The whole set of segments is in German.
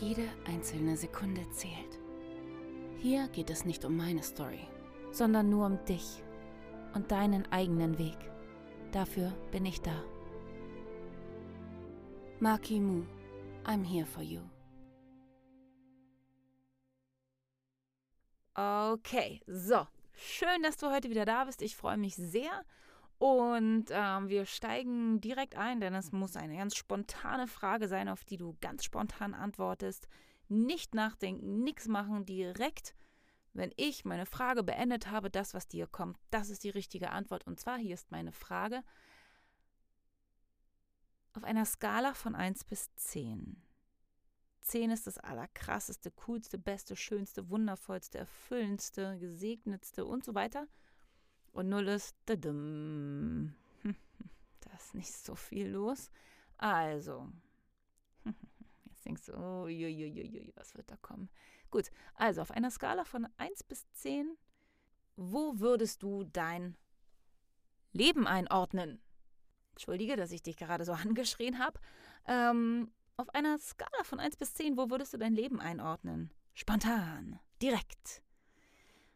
Jede einzelne Sekunde zählt. Hier geht es nicht um meine Story, sondern nur um dich und deinen eigenen Weg. Dafür bin ich da. Maki Mu, I'm here for you. Okay, so. Schön, dass du heute wieder da bist. Ich freue mich sehr. Und ähm, wir steigen direkt ein, denn es muss eine ganz spontane Frage sein, auf die du ganz spontan antwortest. Nicht nachdenken, nichts machen, direkt, wenn ich meine Frage beendet habe, das, was dir kommt, das ist die richtige Antwort. Und zwar, hier ist meine Frage. Auf einer Skala von 1 bis 10. 10 ist das allerkrasseste, coolste, beste, schönste, wundervollste, erfüllendste, gesegnetste und so weiter. Und 0 ist, da ist nicht so viel los. Also, jetzt denkst du, oh, uiuiui, was wird da kommen? Gut, also auf einer Skala von 1 bis 10, wo würdest du dein Leben einordnen? Entschuldige, dass ich dich gerade so angeschrien habe. Ähm, auf einer Skala von 1 bis 10, wo würdest du dein Leben einordnen? Spontan, direkt.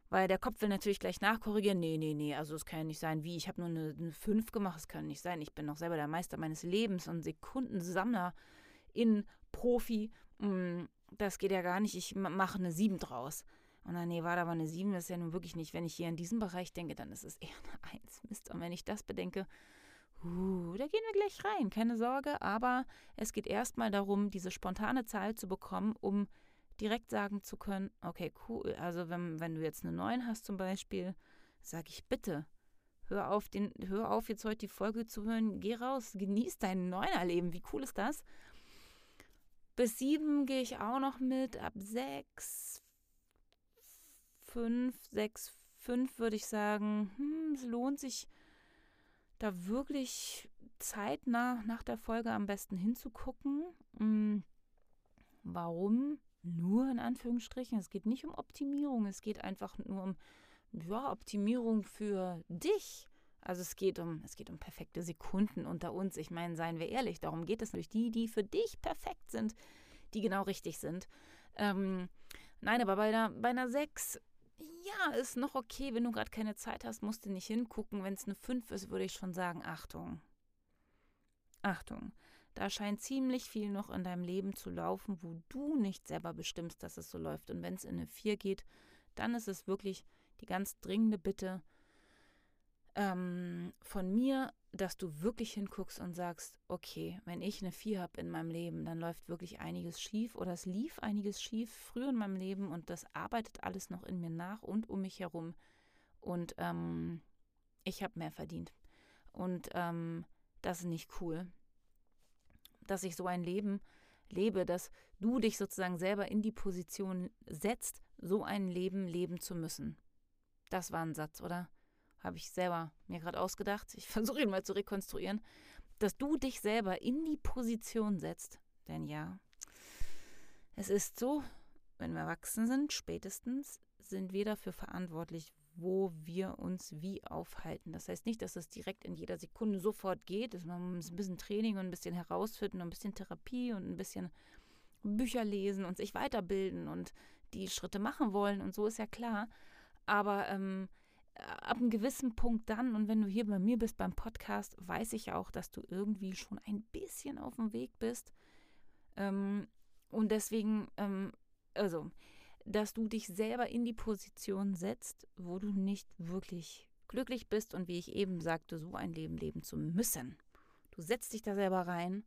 Weil der Kopf will natürlich gleich nachkorrigieren. Nee, nee, nee, also es kann ja nicht sein, wie, ich habe nur eine, eine 5 gemacht, es kann nicht sein. Ich bin noch selber der Meister meines Lebens und Sekundensammler in Profi. Mm, das geht ja gar nicht, ich mache eine 7 draus. Und dann, nee, war da aber eine 7, das ist ja nun wirklich nicht. Wenn ich hier in diesem Bereich denke, dann ist es eher eine 1. Mist. Und wenn ich das bedenke, uh, da gehen wir gleich rein, keine Sorge. Aber es geht erstmal darum, diese spontane Zahl zu bekommen, um direkt sagen zu können, okay, cool, also wenn, wenn du jetzt eine 9 hast zum Beispiel, sage ich bitte, hör auf, den, hör auf, jetzt heute die Folge zu hören, geh raus, genieß dein Neunerleben, wie cool ist das? Bis 7 gehe ich auch noch mit, ab 6, 5, 6, 5 würde ich sagen, hm, es lohnt sich da wirklich zeitnah nach der Folge am besten hinzugucken. Hm, warum? Nur in Anführungsstrichen. Es geht nicht um Optimierung, es geht einfach nur um ja, Optimierung für dich. Also es geht um, es geht um perfekte Sekunden unter uns. Ich meine, seien wir ehrlich, darum geht es natürlich die, die für dich perfekt sind, die genau richtig sind. Ähm, nein, aber bei einer, bei einer 6, ja, ist noch okay, wenn du gerade keine Zeit hast, musst du nicht hingucken. Wenn es eine 5 ist, würde ich schon sagen, Achtung. Achtung. Da scheint ziemlich viel noch in deinem Leben zu laufen, wo du nicht selber bestimmst, dass es so läuft. Und wenn es in eine 4 geht, dann ist es wirklich die ganz dringende Bitte ähm, von mir, dass du wirklich hinguckst und sagst, okay, wenn ich eine 4 habe in meinem Leben, dann läuft wirklich einiges schief oder es lief einiges schief früher in meinem Leben und das arbeitet alles noch in mir nach und um mich herum. Und ähm, ich habe mehr verdient. Und ähm, das ist nicht cool dass ich so ein Leben lebe, dass du dich sozusagen selber in die Position setzt, so ein Leben leben zu müssen. Das war ein Satz, oder? Habe ich selber mir gerade ausgedacht. Ich versuche ihn mal zu rekonstruieren. Dass du dich selber in die Position setzt. Denn ja, es ist so, wenn wir erwachsen sind, spätestens sind wir dafür verantwortlich, wo wir uns wie aufhalten. Das heißt nicht, dass es direkt in jeder Sekunde sofort geht. Man muss ein bisschen Training und ein bisschen herausfinden und ein bisschen Therapie und ein bisschen Bücher lesen und sich weiterbilden und die Schritte machen wollen und so ist ja klar. Aber ähm, ab einem gewissen Punkt dann, und wenn du hier bei mir bist beim Podcast, weiß ich auch, dass du irgendwie schon ein bisschen auf dem Weg bist. Ähm, und deswegen, ähm, also dass du dich selber in die Position setzt, wo du nicht wirklich glücklich bist und wie ich eben sagte, so ein Leben leben zu müssen. Du setzt dich da selber rein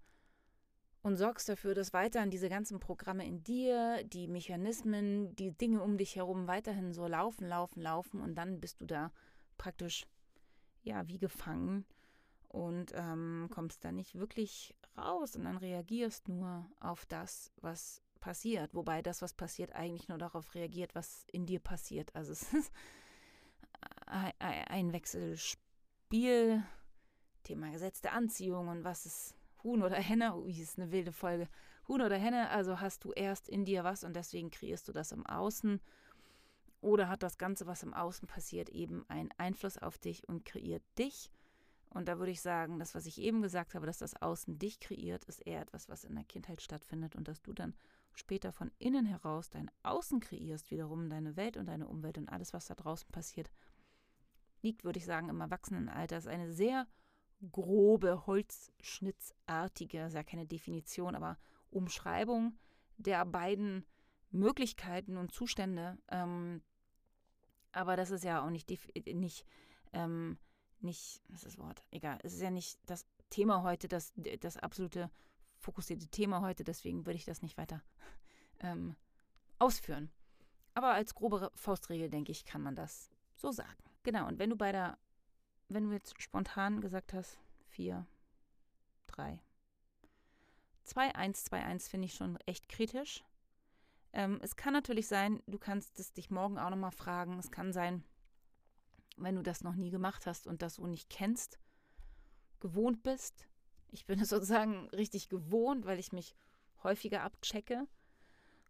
und sorgst dafür, dass weiterhin diese ganzen Programme in dir, die Mechanismen, die Dinge um dich herum weiterhin so laufen, laufen, laufen und dann bist du da praktisch ja wie gefangen und ähm, kommst da nicht wirklich raus und dann reagierst nur auf das, was passiert. Wobei das, was passiert, eigentlich nur darauf reagiert, was in dir passiert. Also es ist ein Wechselspiel, Thema Gesetz der Anziehung und was ist Huhn oder Henne. Ui, ist eine wilde Folge. Huhn oder Henne, also hast du erst in dir was und deswegen kreierst du das im Außen. Oder hat das Ganze, was im Außen passiert, eben einen Einfluss auf dich und kreiert dich? Und da würde ich sagen, das, was ich eben gesagt habe, dass das Außen dich kreiert, ist eher etwas, was in der Kindheit stattfindet und dass du dann später von innen heraus dein Außen kreierst, wiederum deine Welt und deine Umwelt und alles, was da draußen passiert, liegt, würde ich sagen, im Erwachsenenalter. Das ist eine sehr grobe, holzschnittsartige, ist ja keine Definition, aber Umschreibung der beiden Möglichkeiten und Zustände. Ähm, aber das ist ja auch nicht, nicht ähm, nicht, was ist das Wort? Egal, es ist ja nicht das Thema heute, das, das absolute fokussierte Thema heute, deswegen würde ich das nicht weiter ähm, ausführen. Aber als grobe Faustregel, denke ich, kann man das so sagen. Genau, und wenn du bei der, wenn du jetzt spontan gesagt hast, 4, 3, 2, 1, 2, 1 finde ich schon echt kritisch. Ähm, es kann natürlich sein, du kannst es dich morgen auch nochmal fragen. Es kann sein, wenn du das noch nie gemacht hast und das so nicht kennst, gewohnt bist. Ich bin es sozusagen richtig gewohnt, weil ich mich häufiger abchecke.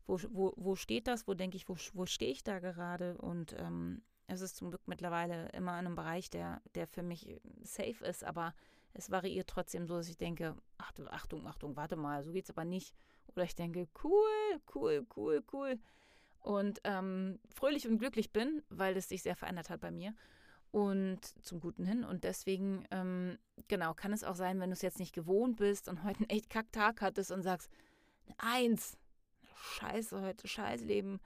Wo, wo, wo steht das? Wo denke ich, wo, wo stehe ich da gerade? Und ähm, es ist zum Glück mittlerweile immer in einem Bereich, der, der für mich safe ist, aber es variiert trotzdem so, dass ich denke, Achtung, Achtung, Achtung, warte mal, so geht's aber nicht. Oder ich denke, cool, cool, cool, cool. Und ähm, fröhlich und glücklich bin, weil es sich sehr verändert hat bei mir und zum Guten hin. Und deswegen, ähm, genau, kann es auch sein, wenn du es jetzt nicht gewohnt bist und heute einen echt Kacktag hattest und sagst, eins, scheiße, heute scheiß Leben,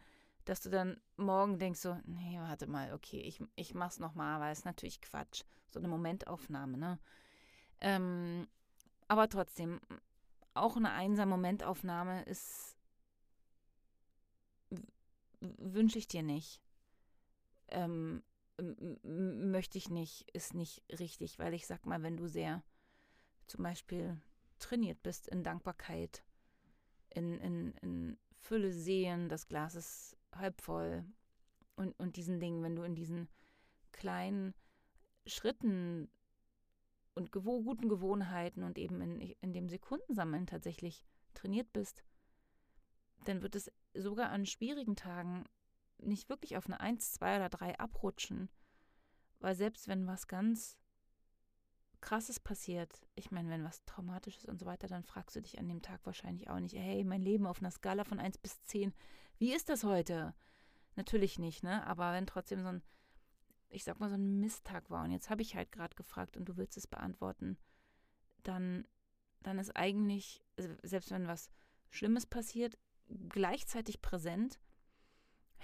dass du dann morgen denkst so, nee, warte mal, okay, ich, ich mach's nochmal, weil es natürlich Quatsch. So eine Momentaufnahme, ne? Ähm, aber trotzdem, auch eine einsame Momentaufnahme ist, wünsche ich dir nicht. Ähm, möchte ich nicht, ist nicht richtig, weil ich sag mal, wenn du sehr zum Beispiel trainiert bist in Dankbarkeit, in, in, in Fülle sehen, das Glas ist halb voll und, und diesen Dingen, wenn du in diesen kleinen Schritten und gewo guten Gewohnheiten und eben in, in dem Sekundensammeln tatsächlich trainiert bist, dann wird es sogar an schwierigen Tagen nicht wirklich auf eine 1, 2 oder 3 abrutschen. Weil selbst wenn was ganz Krasses passiert, ich meine, wenn was Traumatisches und so weiter, dann fragst du dich an dem Tag wahrscheinlich auch nicht, hey, mein Leben auf einer Skala von 1 bis 10, wie ist das heute? Natürlich nicht, ne? Aber wenn trotzdem so ein, ich sag mal, so ein Misttag war und jetzt habe ich halt gerade gefragt und du willst es beantworten, dann, dann ist eigentlich, also selbst wenn was Schlimmes passiert, gleichzeitig präsent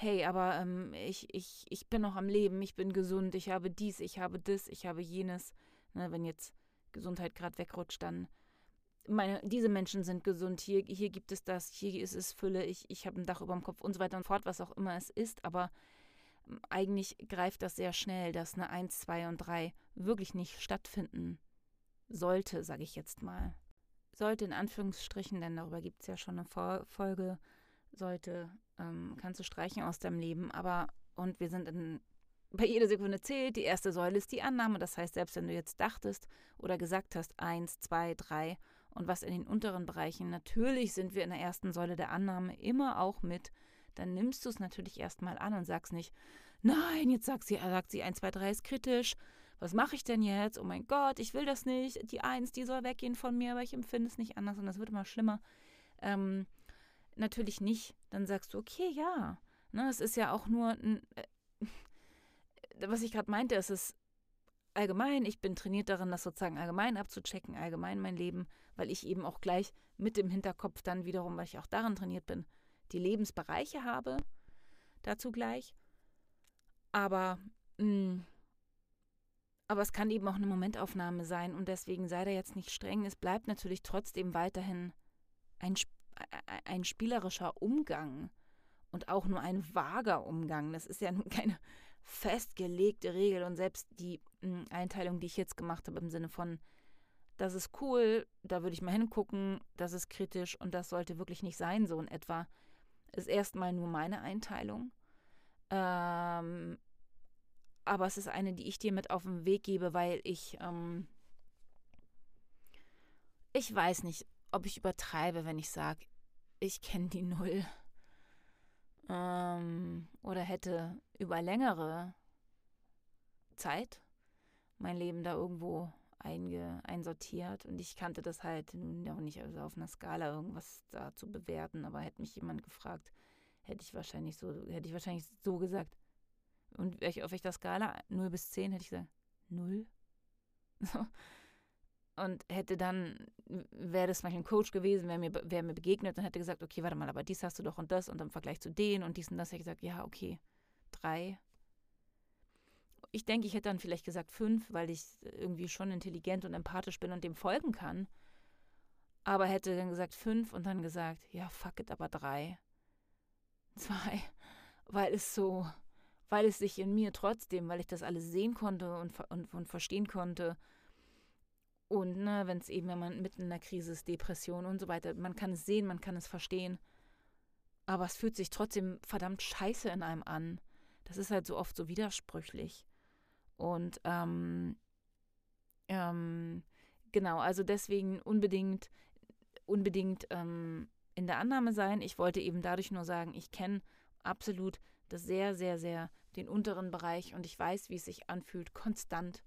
hey, aber ähm, ich, ich, ich bin noch am Leben, ich bin gesund, ich habe dies, ich habe das, ich habe jenes. Ne, wenn jetzt Gesundheit gerade wegrutscht, dann meine, diese Menschen sind gesund, hier, hier gibt es das, hier ist es Fülle, ich, ich habe ein Dach über dem Kopf und so weiter und fort, was auch immer es ist, aber ähm, eigentlich greift das sehr schnell, dass eine 1, 2 und 3 wirklich nicht stattfinden sollte, sage ich jetzt mal. Sollte in Anführungsstrichen, denn darüber gibt es ja schon eine Folge, sollte ähm, kannst du streichen aus deinem Leben, aber und wir sind in bei jeder Sekunde zählt, die erste Säule ist die Annahme. Das heißt, selbst wenn du jetzt dachtest oder gesagt hast, eins, zwei, drei und was in den unteren Bereichen, natürlich sind wir in der ersten Säule der Annahme immer auch mit, dann nimmst du es natürlich erstmal an und sagst nicht, nein, jetzt sagt sie, sagt sie, eins, zwei, drei ist kritisch. Was mache ich denn jetzt? Oh mein Gott, ich will das nicht. Die Eins, die soll weggehen von mir, aber ich empfinde es nicht anders und das wird immer schlimmer. Ähm, natürlich nicht, dann sagst du, okay, ja. Ne, es ist ja auch nur, äh, was ich gerade meinte, es ist allgemein, ich bin trainiert darin, das sozusagen allgemein abzuchecken, allgemein mein Leben, weil ich eben auch gleich mit dem Hinterkopf dann wiederum, weil ich auch daran trainiert bin, die Lebensbereiche habe, dazu gleich. Aber, mh, mm, aber es kann eben auch eine Momentaufnahme sein und deswegen sei da jetzt nicht streng. Es bleibt natürlich trotzdem weiterhin ein Spiel ein spielerischer Umgang und auch nur ein vager Umgang. Das ist ja nun keine festgelegte Regel und selbst die hm, Einteilung, die ich jetzt gemacht habe im Sinne von das ist cool, da würde ich mal hingucken, das ist kritisch und das sollte wirklich nicht sein, so in etwa. Ist erstmal nur meine Einteilung. Ähm, aber es ist eine, die ich dir mit auf den Weg gebe, weil ich, ähm, ich weiß nicht, ob ich übertreibe, wenn ich sage, ich kenne die Null. Ähm, oder hätte über längere Zeit mein Leben da irgendwo einge, einsortiert. Und ich kannte das halt nun auch nicht also auf einer Skala irgendwas da zu bewerten, aber hätte mich jemand gefragt, hätte ich wahrscheinlich so, hätte ich wahrscheinlich so gesagt. Und auf welcher Skala 0 bis 10 hätte ich gesagt, 0? So. Und hätte dann, wäre das manchmal ein Coach gewesen, wäre mir, wär mir begegnet und hätte gesagt, okay, warte mal, aber dies hast du doch und das und im Vergleich zu denen und dies und das, hätte ich gesagt, ja, okay, drei. Ich denke, ich hätte dann vielleicht gesagt fünf, weil ich irgendwie schon intelligent und empathisch bin und dem folgen kann. Aber hätte dann gesagt fünf und dann gesagt, ja, fuck it, aber drei. Zwei. Weil es so, weil es sich in mir trotzdem, weil ich das alles sehen konnte und, und, und verstehen konnte, und ne, wenn es eben, wenn man mitten in der Krise ist, Depression und so weiter, man kann es sehen, man kann es verstehen. Aber es fühlt sich trotzdem verdammt scheiße in einem an. Das ist halt so oft so widersprüchlich. Und ähm, ähm, genau, also deswegen unbedingt, unbedingt ähm, in der Annahme sein. Ich wollte eben dadurch nur sagen, ich kenne absolut das sehr, sehr, sehr den unteren Bereich und ich weiß, wie es sich anfühlt, konstant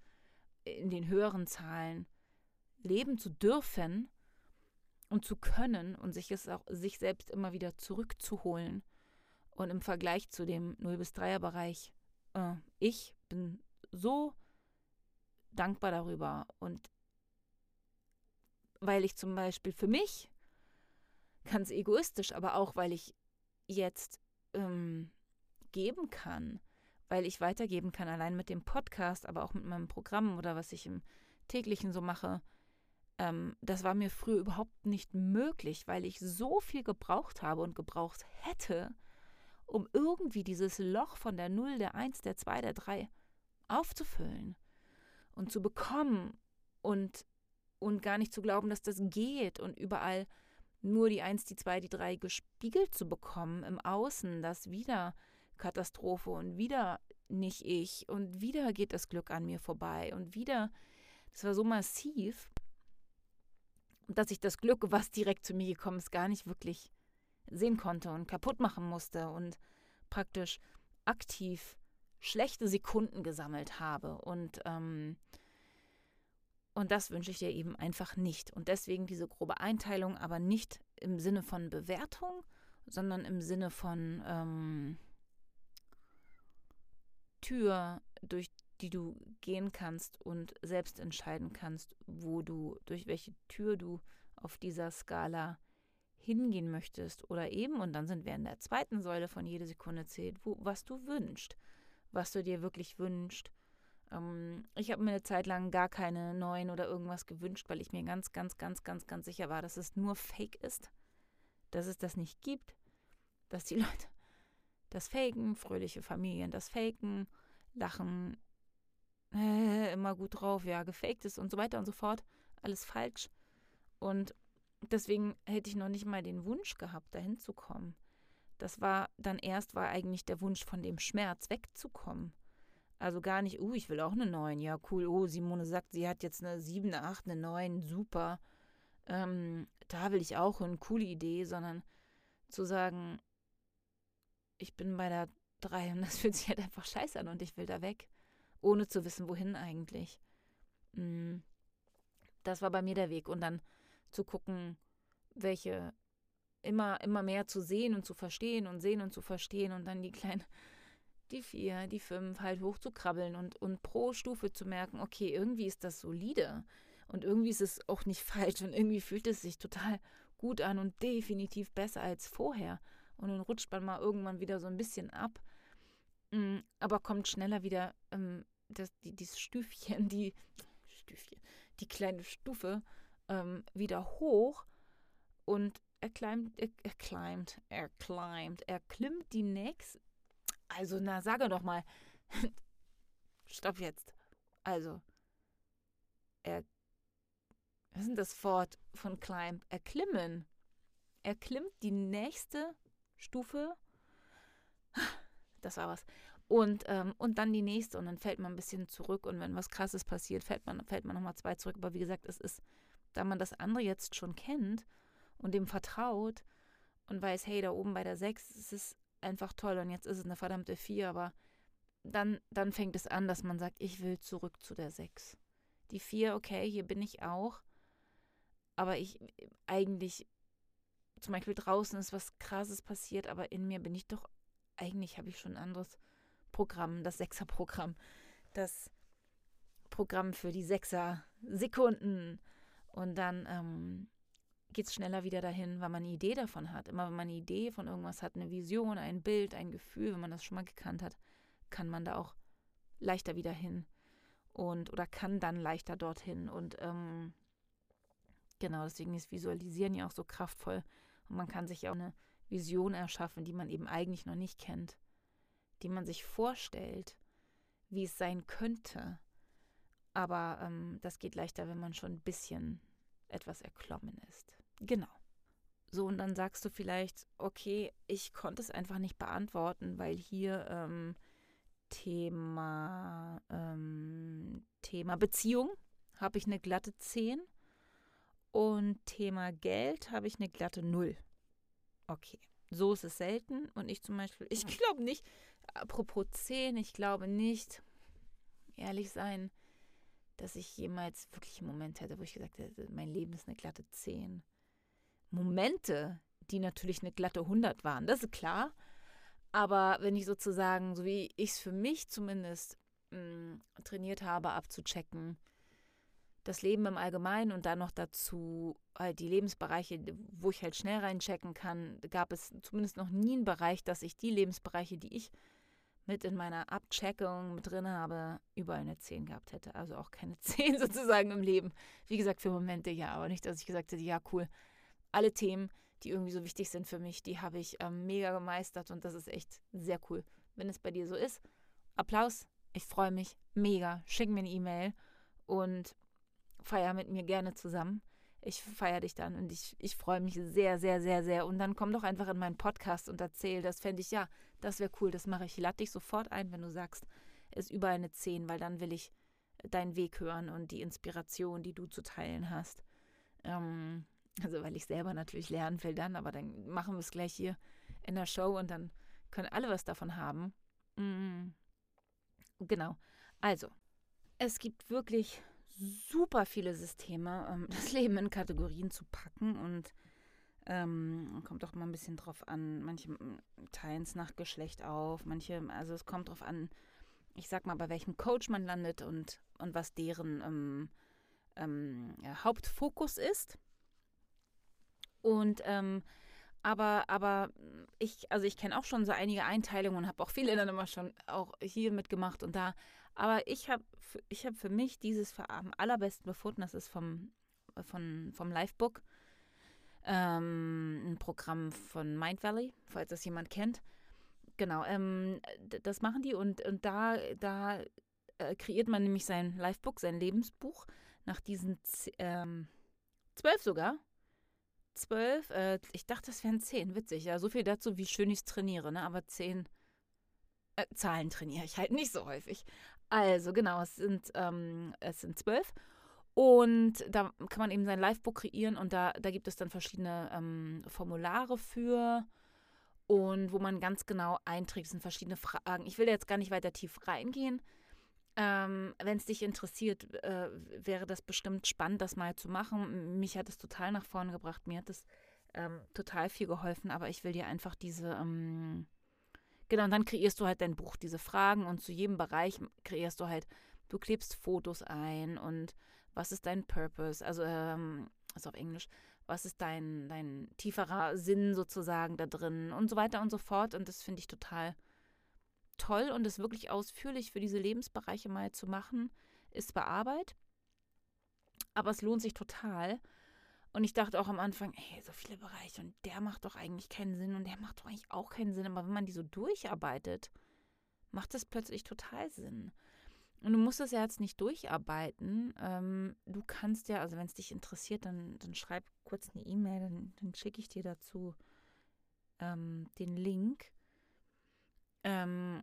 in den höheren Zahlen leben zu dürfen und zu können und sich es auch sich selbst immer wieder zurückzuholen. Und im Vergleich zu dem 0 bis 3er Bereich, äh, ich bin so dankbar darüber und weil ich zum Beispiel für mich ganz egoistisch, aber auch weil ich jetzt ähm, geben kann, weil ich weitergeben kann, allein mit dem Podcast, aber auch mit meinem Programm oder was ich im täglichen so mache, ähm, das war mir früher überhaupt nicht möglich, weil ich so viel gebraucht habe und gebraucht hätte, um irgendwie dieses Loch von der 0, der 1, der 2, der 3 aufzufüllen und zu bekommen und, und gar nicht zu glauben, dass das geht und überall nur die 1, die 2, die 3 gespiegelt zu bekommen im Außen, das wieder Katastrophe und wieder nicht ich und wieder geht das Glück an mir vorbei und wieder, das war so massiv, dass ich das Glück, was direkt zu mir gekommen ist, gar nicht wirklich sehen konnte und kaputt machen musste und praktisch aktiv schlechte Sekunden gesammelt habe. Und, ähm, und das wünsche ich dir eben einfach nicht. Und deswegen diese grobe Einteilung, aber nicht im Sinne von Bewertung, sondern im Sinne von ähm, Tür, durch die du gehen kannst und selbst entscheiden kannst, wo du, durch welche Tür du auf dieser Skala hingehen möchtest. Oder eben, und dann sind wir in der zweiten Säule von jede Sekunde zählt, wo, was du wünschst, was du dir wirklich wünschst. Ähm, ich habe mir eine Zeit lang gar keine neuen oder irgendwas gewünscht, weil ich mir ganz, ganz, ganz, ganz, ganz sicher war, dass es nur Fake ist, dass es das nicht gibt, dass die Leute das faken, fröhliche Familien das faken, lachen, äh, immer gut drauf, ja, gefaked ist und so weiter und so fort. Alles falsch. Und deswegen hätte ich noch nicht mal den Wunsch gehabt, dahin zu kommen. Das war dann erst war eigentlich der Wunsch von dem Schmerz wegzukommen. Also gar nicht, uh, ich will auch eine 9. Ja, cool. Oh, Simone sagt, sie hat jetzt eine 7, eine 8, eine 9. Super. Ähm, da will ich auch eine coole Idee, sondern zu sagen, ich bin bei der 3 und das fühlt sich halt einfach scheiße an und ich will da weg ohne zu wissen, wohin eigentlich. Mm. Das war bei mir der Weg. Und dann zu gucken, welche immer, immer mehr zu sehen und zu verstehen und sehen und zu verstehen und dann die kleinen, die vier, die fünf halt hochzukrabbeln und, und pro Stufe zu merken, okay, irgendwie ist das solide und irgendwie ist es auch nicht falsch und irgendwie fühlt es sich total gut an und definitiv besser als vorher. Und dann rutscht man mal irgendwann wieder so ein bisschen ab, mm, aber kommt schneller wieder ähm, das, die, dieses Stüfchen, die Stüfchen, die kleine Stufe ähm, wieder hoch und er klimmt, er, er klimmt, er klimmt, er klimmt die nächste. Also, na, sage doch mal. Stopp jetzt. Also, er was ist das Wort von Climb? Erklimmen. Er klimmt die nächste Stufe. Das war was. Und, ähm, und dann die nächste und dann fällt man ein bisschen zurück und wenn was krasses passiert, fällt man, fällt man nochmal zwei zurück. Aber wie gesagt, es ist, da man das andere jetzt schon kennt und dem vertraut und weiß, hey, da oben bei der 6, es ist einfach toll und jetzt ist es eine verdammte 4, aber dann, dann fängt es an, dass man sagt, ich will zurück zu der 6. Die 4, okay, hier bin ich auch, aber ich eigentlich, zum Beispiel draußen ist was Krasses passiert, aber in mir bin ich doch, eigentlich habe ich schon anderes Programm, das Sechser-Programm, das Programm für die Sechser-Sekunden. Und dann ähm, geht es schneller wieder dahin, weil man eine Idee davon hat. Immer wenn man eine Idee von irgendwas hat, eine Vision, ein Bild, ein Gefühl, wenn man das schon mal gekannt hat, kann man da auch leichter wieder hin und oder kann dann leichter dorthin. Und ähm, genau, deswegen ist Visualisieren ja auch so kraftvoll. Und man kann sich ja auch eine Vision erschaffen, die man eben eigentlich noch nicht kennt, die man sich vorstellt, wie es sein könnte. Aber ähm, das geht leichter, wenn man schon ein bisschen etwas erklommen ist. Genau. So, und dann sagst du vielleicht, okay, ich konnte es einfach nicht beantworten, weil hier ähm, Thema, ähm, Thema Beziehung habe ich eine glatte 10 und Thema Geld habe ich eine glatte 0. Okay, so ist es selten und ich zum Beispiel, ich glaube nicht, apropos 10, ich glaube nicht, ehrlich sein, dass ich jemals wirklich einen Moment hätte, wo ich gesagt hätte, mein Leben ist eine glatte 10. Momente, die natürlich eine glatte 100 waren, das ist klar. Aber wenn ich sozusagen, so wie ich es für mich zumindest mh, mm, trainiert habe, abzuchecken, das Leben im Allgemeinen und dann noch dazu halt die Lebensbereiche, wo ich halt schnell reinchecken kann, gab es zumindest noch nie einen Bereich, dass ich die Lebensbereiche, die ich mit in meiner Abcheckung mit drin habe, überall eine 10 gehabt hätte. Also auch keine 10 sozusagen im Leben. Wie gesagt, für Momente ja, aber nicht, dass ich gesagt hätte, ja, cool. Alle Themen, die irgendwie so wichtig sind für mich, die habe ich ähm, mega gemeistert und das ist echt sehr cool. Wenn es bei dir so ist, Applaus, ich freue mich mega. Schick mir eine E-Mail und feier mit mir gerne zusammen. Ich feiere dich dann und ich, ich freue mich sehr, sehr, sehr, sehr. Und dann komm doch einfach in meinen Podcast und erzähl. Das fände ich, ja, das wäre cool, das mache ich. Lade dich sofort ein, wenn du sagst, es ist über eine 10, weil dann will ich deinen Weg hören und die Inspiration, die du zu teilen hast. Ähm, also weil ich selber natürlich lernen will dann, aber dann machen wir es gleich hier in der Show und dann können alle was davon haben. Mhm. Genau. Also, es gibt wirklich super viele Systeme, ähm, das Leben in Kategorien zu packen und ähm, kommt auch mal ein bisschen drauf an. Manche teilen es nach Geschlecht auf, manche, also es kommt drauf an, ich sag mal, bei welchem Coach man landet und, und was deren ähm, ähm, ja, Hauptfokus ist. Und ähm, aber, aber ich, also ich kenne auch schon so einige Einteilungen und habe auch viele dann immer schon auch hier mitgemacht und da. Aber ich habe ich hab für mich dieses am allerbesten befunden, das ist vom, von, vom Livebook, ähm, ein Programm von Mind Valley, falls das jemand kennt. Genau, ähm, das machen die und, und da, da äh, kreiert man nämlich sein Livebook, sein Lebensbuch nach diesen ähm, zwölf sogar zwölf, äh, ich dachte, das wären zehn, witzig. Ja, so viel dazu, wie schön ich es trainiere, ne? Aber zehn äh, Zahlen trainiere ich halt nicht so häufig. Also, genau, es sind, ähm, es sind zwölf. Und da kann man eben sein Livebook kreieren und da, da gibt es dann verschiedene ähm, Formulare für und wo man ganz genau einträgt. Sind verschiedene Fragen. Ich will jetzt gar nicht weiter tief reingehen. Ähm, Wenn es dich interessiert, äh, wäre das bestimmt spannend, das mal zu machen. Mich hat es total nach vorne gebracht. Mir hat es ähm, total viel geholfen, aber ich will dir einfach diese, ähm, genau, und dann kreierst du halt dein Buch, diese Fragen und zu jedem Bereich kreierst du halt, du klebst Fotos ein und was ist dein Purpose, also, ähm, also auf Englisch, was ist dein, dein tieferer Sinn sozusagen da drin? Und so weiter und so fort. Und das finde ich total toll und es wirklich ausführlich für diese Lebensbereiche mal zu machen, ist zwar Arbeit, aber es lohnt sich total. Und ich dachte auch am Anfang, ey, so viele Bereiche und der macht doch eigentlich keinen Sinn und der macht doch eigentlich auch keinen Sinn. Aber wenn man die so durcharbeitet, macht das plötzlich total Sinn. und du musst das ja jetzt nicht durcharbeiten. Ähm, du kannst ja, also wenn es dich interessiert, dann, dann schreib kurz eine E-Mail, dann, dann schicke ich dir dazu ähm, den Link. Ähm,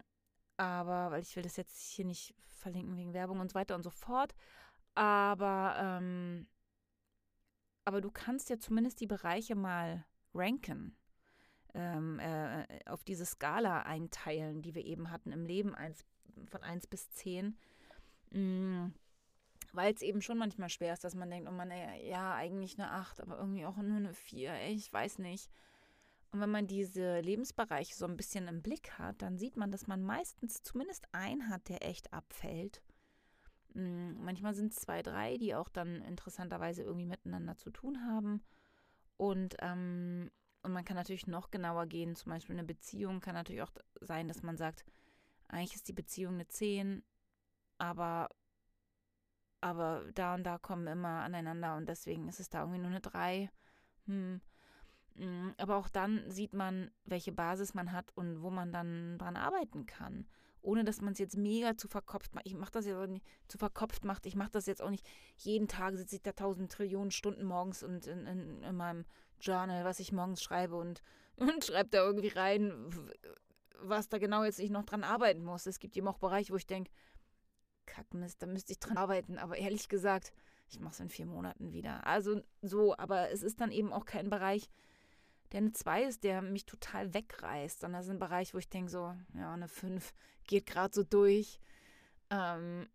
aber, weil ich will das jetzt hier nicht verlinken wegen Werbung und so weiter und so fort. Aber, ähm, aber du kannst ja zumindest die Bereiche mal ranken. Ähm, äh, auf diese Skala einteilen, die wir eben hatten im Leben, eins, von 1 bis 10. Mhm. Weil es eben schon manchmal schwer ist, dass man denkt, oh man, ja, eigentlich eine 8, aber irgendwie auch nur eine 4, ich weiß nicht. Und wenn man diese Lebensbereiche so ein bisschen im Blick hat, dann sieht man, dass man meistens zumindest einen hat, der echt abfällt. Mhm. Manchmal sind es zwei, drei, die auch dann interessanterweise irgendwie miteinander zu tun haben. Und, ähm, und man kann natürlich noch genauer gehen. Zum Beispiel eine Beziehung kann natürlich auch sein, dass man sagt, eigentlich ist die Beziehung eine 10, aber, aber da und da kommen immer aneinander und deswegen ist es da irgendwie nur eine 3. Hm. hm. Aber auch dann sieht man, welche Basis man hat und wo man dann dran arbeiten kann. Ohne dass man es jetzt mega zu verkopft macht. Ich mache das jetzt auch nicht zu verkopft macht. Ich mache das jetzt auch nicht. Jeden Tag sitze ich da tausend Trillionen Stunden morgens und in, in, in meinem Journal, was ich morgens schreibe und, und schreibe da irgendwie rein, was da genau jetzt ich noch dran arbeiten muss. Es gibt eben auch Bereiche, wo ich denke, Kackmist, da müsste ich dran arbeiten. Aber ehrlich gesagt, ich mache es in vier Monaten wieder. Also so, aber es ist dann eben auch kein Bereich, der eine 2 ist, der mich total wegreißt. Und das ist ein Bereich, wo ich denke so, ja, eine 5 geht gerade so durch. Ähm,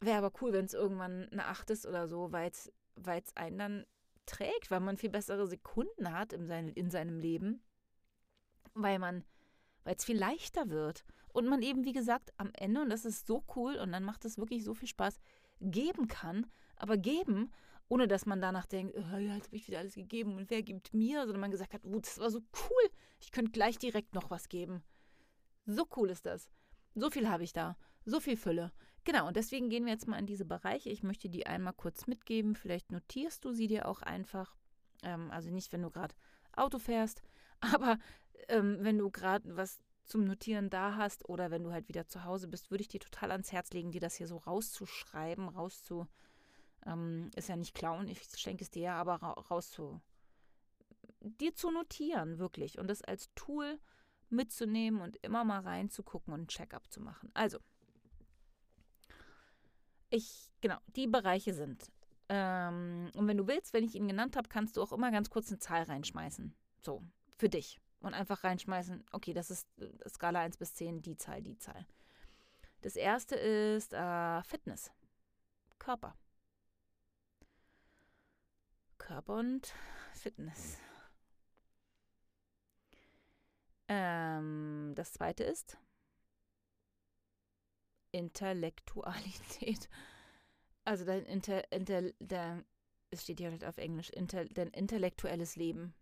Wäre aber cool, wenn es irgendwann eine 8 ist oder so, weil es einen dann trägt, weil man viel bessere Sekunden hat in, sein, in seinem Leben, weil man, weil es viel leichter wird und man eben, wie gesagt, am Ende, und das ist so cool und dann macht es wirklich so viel Spaß, geben kann, aber geben, ohne dass man danach denkt, oh, ja, jetzt habe ich wieder alles gegeben und wer gibt mir, sondern man gesagt hat, oh, das war so cool, ich könnte gleich direkt noch was geben. So cool ist das. So viel habe ich da, so viel Fülle. Genau, und deswegen gehen wir jetzt mal in diese Bereiche. Ich möchte die einmal kurz mitgeben. Vielleicht notierst du sie dir auch einfach. Ähm, also nicht, wenn du gerade Auto fährst, aber ähm, wenn du gerade was zum Notieren da hast oder wenn du halt wieder zu Hause bist, würde ich dir total ans Herz legen, dir das hier so rauszuschreiben, rauszu. Ähm, ist ja nicht klauen, ich schenke es dir ja, aber ra rauszu. dir zu notieren, wirklich. Und das als Tool mitzunehmen und immer mal reinzugucken und ein Check-up zu machen. Also, ich, genau, die Bereiche sind. Ähm, und wenn du willst, wenn ich ihn genannt habe, kannst du auch immer ganz kurz eine Zahl reinschmeißen. So, für dich und einfach reinschmeißen, okay, das ist äh, Skala 1 bis 10, die Zahl, die Zahl. Das erste ist äh, Fitness. Körper. Körper und Fitness. Ähm, das zweite ist Intellektualität. Also dein Inter, Inter, der, es steht hier halt auf Englisch, Inter, dein intellektuelles Leben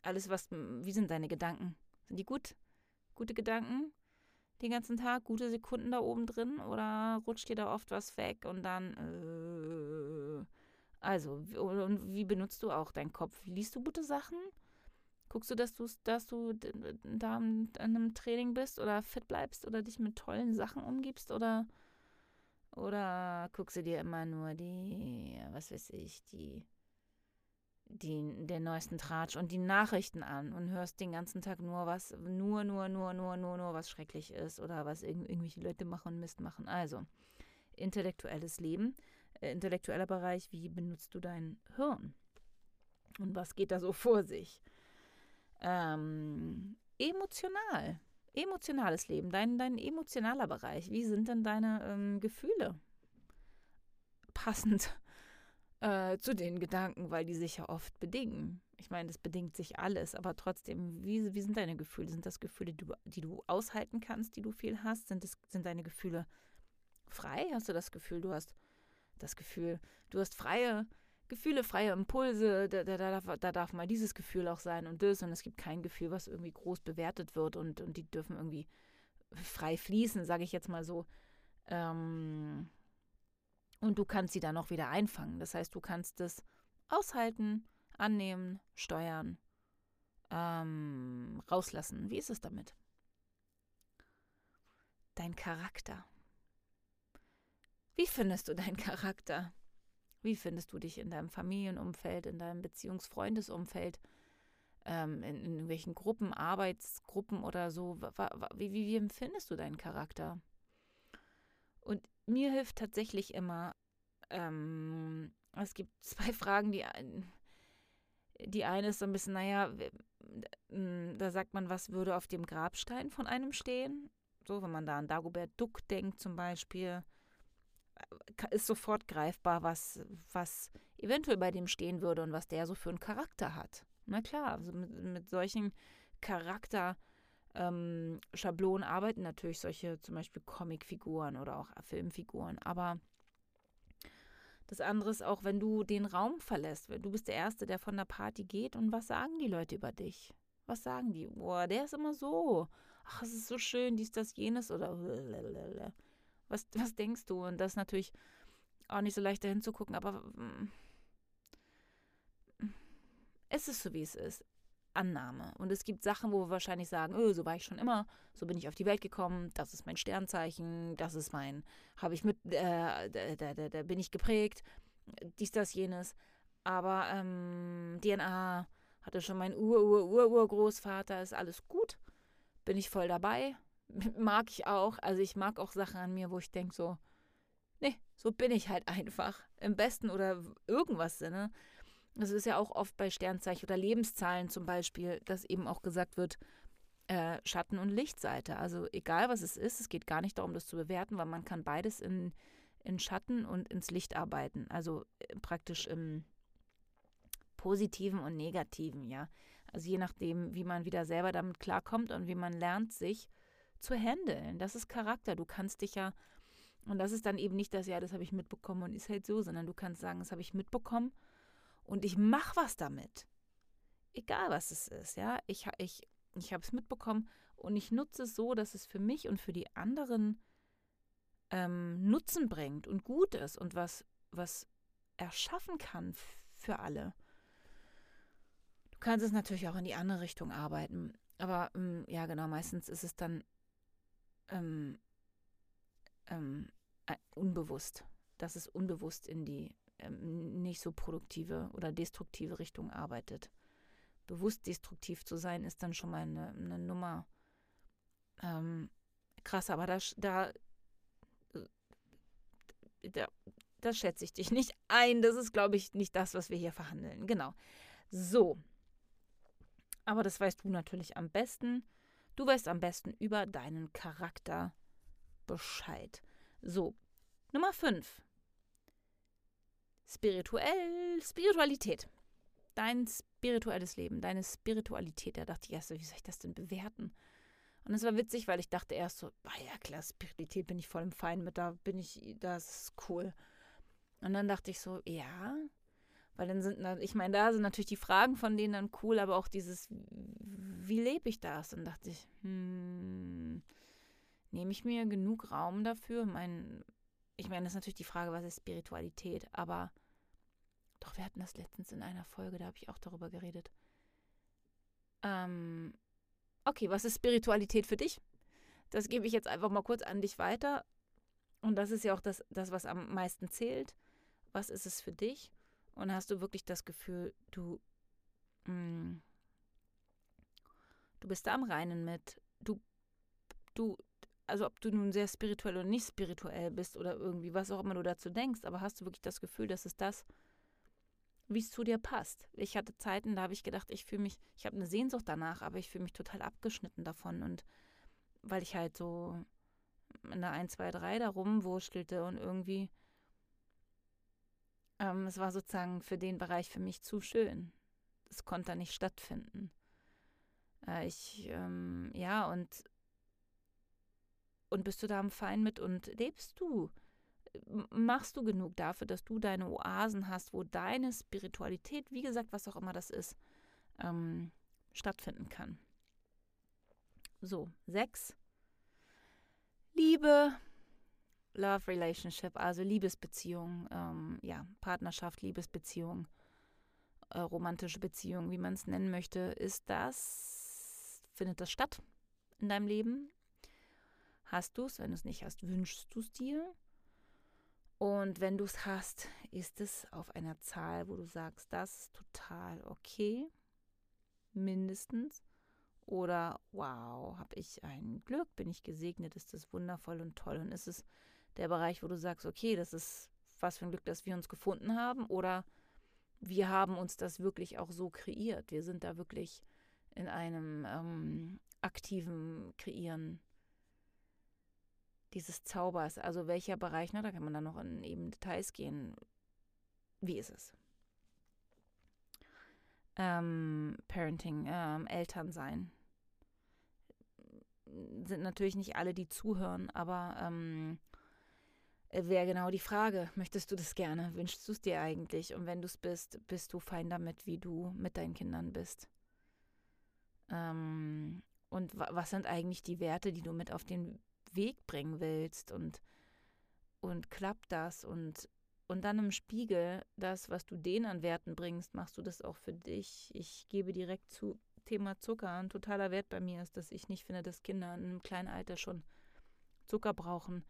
alles, was, wie sind deine Gedanken? Sind die gut? Gute Gedanken? Den ganzen Tag? Gute Sekunden da oben drin? Oder rutscht dir da oft was weg und dann, äh, also, und wie benutzt du auch deinen Kopf? Liest du gute Sachen? Guckst du, dass, dass du da in einem Training bist oder fit bleibst oder dich mit tollen Sachen umgibst oder, oder guckst du dir immer nur die, was weiß ich, die die, den neuesten Tratsch und die Nachrichten an und hörst den ganzen Tag nur was, nur, nur, nur, nur, nur, nur, was schrecklich ist oder was irg irgendwelche Leute machen und Mist machen. Also, intellektuelles Leben, äh, intellektueller Bereich, wie benutzt du dein Hirn? Und was geht da so vor sich? Ähm, emotional, emotionales Leben, dein, dein emotionaler Bereich, wie sind denn deine ähm, Gefühle? Passend äh, zu den Gedanken, weil die sich ja oft bedingen. Ich meine, es bedingt sich alles, aber trotzdem, wie, wie sind deine Gefühle? Sind das Gefühle, die du, die du aushalten kannst, die du viel hast? Sind, es, sind deine Gefühle frei? Hast du das Gefühl, du hast das Gefühl, du hast freie Gefühle, freie Impulse, da, da, da, da darf mal dieses Gefühl auch sein und das und es gibt kein Gefühl, was irgendwie groß bewertet wird und, und die dürfen irgendwie frei fließen, sage ich jetzt mal so. Ähm, und du kannst sie dann auch wieder einfangen. Das heißt, du kannst es aushalten, annehmen, steuern, ähm, rauslassen. Wie ist es damit? Dein Charakter. Wie findest du deinen Charakter? Wie findest du dich in deinem Familienumfeld, in deinem Beziehungsfreundesumfeld, ähm, in, in, irgendwelchen Gruppen, Arbeitsgruppen oder so? Wie, wie, wie empfindest du deinen Charakter? Und mir hilft tatsächlich immer, ähm, es gibt zwei Fragen, die, die eine ist so ein bisschen, naja, da sagt man, was würde auf dem Grabstein von einem stehen? So, wenn man da an Dagobert Duck denkt zum Beispiel, ist sofort greifbar, was, was eventuell bei dem stehen würde und was der so für einen Charakter hat. Na klar, also mit, mit solchen Charakterschablonen ähm, arbeiten natürlich solche zum Beispiel Comicfiguren oder auch Filmfiguren. Aber das andere ist auch, wenn du den Raum verlässt, du bist der Erste, der von der Party geht und was sagen die Leute über dich? Was sagen die? Boah, der ist immer so ach, es ist so schön, dies, das, jenes oder was, was denkst du? Und das ist natürlich auch nicht so leicht dahin zu gucken, aber mm, es ist so, wie es ist. Annahme. Und es gibt Sachen, wo wir wahrscheinlich sagen, öh, so war ich schon immer, so bin ich auf die Welt gekommen, das ist mein Sternzeichen, das ist mein, habe ich mit, äh, da, da, da, da, bin ich geprägt, dies, das, jenes. Aber ähm, DNA hatte schon mein Ur-Ur-Ur-Urgroßvater, ist alles gut bin ich voll dabei. Mag ich auch. Also ich mag auch Sachen an mir, wo ich denke so, nee, so bin ich halt einfach. Im besten oder irgendwas Sinne. Das ist ja auch oft bei Sternzeichen oder Lebenszahlen zum Beispiel, dass eben auch gesagt wird, äh, Schatten- und Lichtseite. Also egal was es ist, es geht gar nicht darum, das zu bewerten, weil man kann beides in, in Schatten und ins Licht arbeiten. Also äh, praktisch im Positiven und Negativen, ja. Also je nachdem, wie man wieder selber damit klarkommt und wie man lernt, sich zu handeln. Das ist Charakter. Du kannst dich ja, und das ist dann eben nicht das, ja, das habe ich mitbekommen und ist halt so, sondern du kannst sagen, das habe ich mitbekommen und ich mache was damit. Egal was es ist, ja. Ich, ich, ich habe es mitbekommen und ich nutze es so, dass es für mich und für die anderen ähm, Nutzen bringt und gut ist und was, was erschaffen kann für alle kannst es natürlich auch in die andere Richtung arbeiten. Aber ähm, ja, genau, meistens ist es dann ähm, ähm, äh, unbewusst, dass es unbewusst in die ähm, nicht so produktive oder destruktive Richtung arbeitet. Bewusst destruktiv zu sein, ist dann schon mal eine, eine Nummer ähm, krass, aber da, da, äh, da, da schätze ich dich nicht ein. Das ist, glaube ich, nicht das, was wir hier verhandeln. Genau. So, aber das weißt du natürlich am besten. Du weißt am besten über deinen Charakter Bescheid. So, Nummer 5. Spirituell, Spiritualität. Dein spirituelles Leben, deine Spiritualität. Da dachte ich erst so, wie soll ich das denn bewerten? Und es war witzig, weil ich dachte erst so, ah ja klar, Spiritualität bin ich voll im Fein mit, da bin ich, das ist cool. Und dann dachte ich so, ja, weil dann sind, ich meine, da sind natürlich die Fragen von denen dann cool, aber auch dieses, wie lebe ich das? Und dachte ich, hm, nehme ich mir genug Raum dafür? Mein, ich meine, das ist natürlich die Frage, was ist Spiritualität? Aber doch, wir hatten das letztens in einer Folge, da habe ich auch darüber geredet. Ähm, okay, was ist Spiritualität für dich? Das gebe ich jetzt einfach mal kurz an dich weiter. Und das ist ja auch das, das was am meisten zählt. Was ist es für dich? Und hast du wirklich das Gefühl, du, mh, mm, du bist da am Reinen mit, du, du, also ob du nun sehr spirituell oder nicht spirituell bist oder irgendwie, was auch immer du dazu denkst, aber hast du wirklich das Gefühl, dass es das, wie es zu dir passt. Ich hatte Zeiten, da habe ich gedacht, ich fühle mich, ich habe eine Sehnsucht danach, aber ich fühle mich total abgeschnitten davon und weil ich halt so in der 1, 2, 3 da rumwurstelte und irgendwie ähm, es war sozusagen für den Bereich für mich zu schön. Es konnte da nicht stattfinden. Äh, ich, ähm, ja, und, und bist du da am Fein mit und lebst du? Machst du genug dafür, dass du deine Oasen hast, wo deine Spiritualität, wie gesagt, was auch immer das ist, ähm, stattfinden kann? So, sechs. Liebe Love Relationship, also Liebesbeziehung, ähm, ja, Partnerschaft, Liebesbeziehung, äh, romantische Beziehung, wie man es nennen möchte, ist das, findet das statt in deinem Leben? Hast du es? Wenn du es nicht hast, wünschst du es dir? Und wenn du es hast, ist es auf einer Zahl, wo du sagst, das ist total okay, mindestens. Oder wow, habe ich ein Glück, bin ich gesegnet, ist das wundervoll und toll. Und ist es der Bereich, wo du sagst, okay, das ist was für ein Glück, dass wir uns gefunden haben. Oder wir haben uns das wirklich auch so kreiert. Wir sind da wirklich in einem ähm, aktiven Kreieren dieses Zaubers. Also welcher Bereich, ne, da kann man dann noch in eben Details gehen. Wie ist es? Ähm, Parenting, ähm, Eltern sein. Sind natürlich nicht alle, die zuhören, aber ähm, wäre genau die Frage. Möchtest du das gerne? Wünschst du es dir eigentlich? Und wenn du es bist, bist du fein damit, wie du mit deinen Kindern bist? Ähm, und was sind eigentlich die Werte, die du mit auf den Weg bringen willst? Und, und klappt das? Und, und dann im Spiegel, das, was du denen an Werten bringst, machst du das auch für dich? Ich gebe direkt zu Thema Zucker. Ein totaler Wert bei mir ist, dass ich nicht finde, dass Kinder in einem kleinen Alter schon Zucker brauchen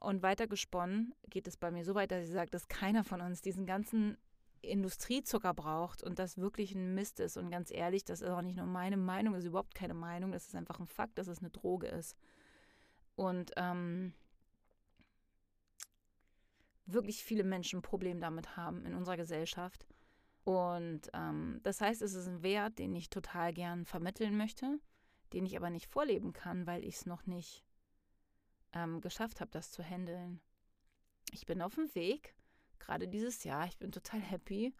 und weiter gesponnen geht es bei mir so weit, dass ich sage, dass keiner von uns diesen ganzen Industriezucker braucht und das wirklich ein Mist ist. Und ganz ehrlich, das ist auch nicht nur meine Meinung, das ist überhaupt keine Meinung, das ist einfach ein Fakt, dass es eine Droge ist. Und ähm, wirklich viele Menschen ein Problem damit haben in unserer Gesellschaft. Und ähm, das heißt, es ist ein Wert, den ich total gern vermitteln möchte, den ich aber nicht vorleben kann, weil ich es noch nicht ähm, geschafft habe, das zu handeln. Ich bin auf dem Weg, gerade dieses Jahr. Ich bin total happy.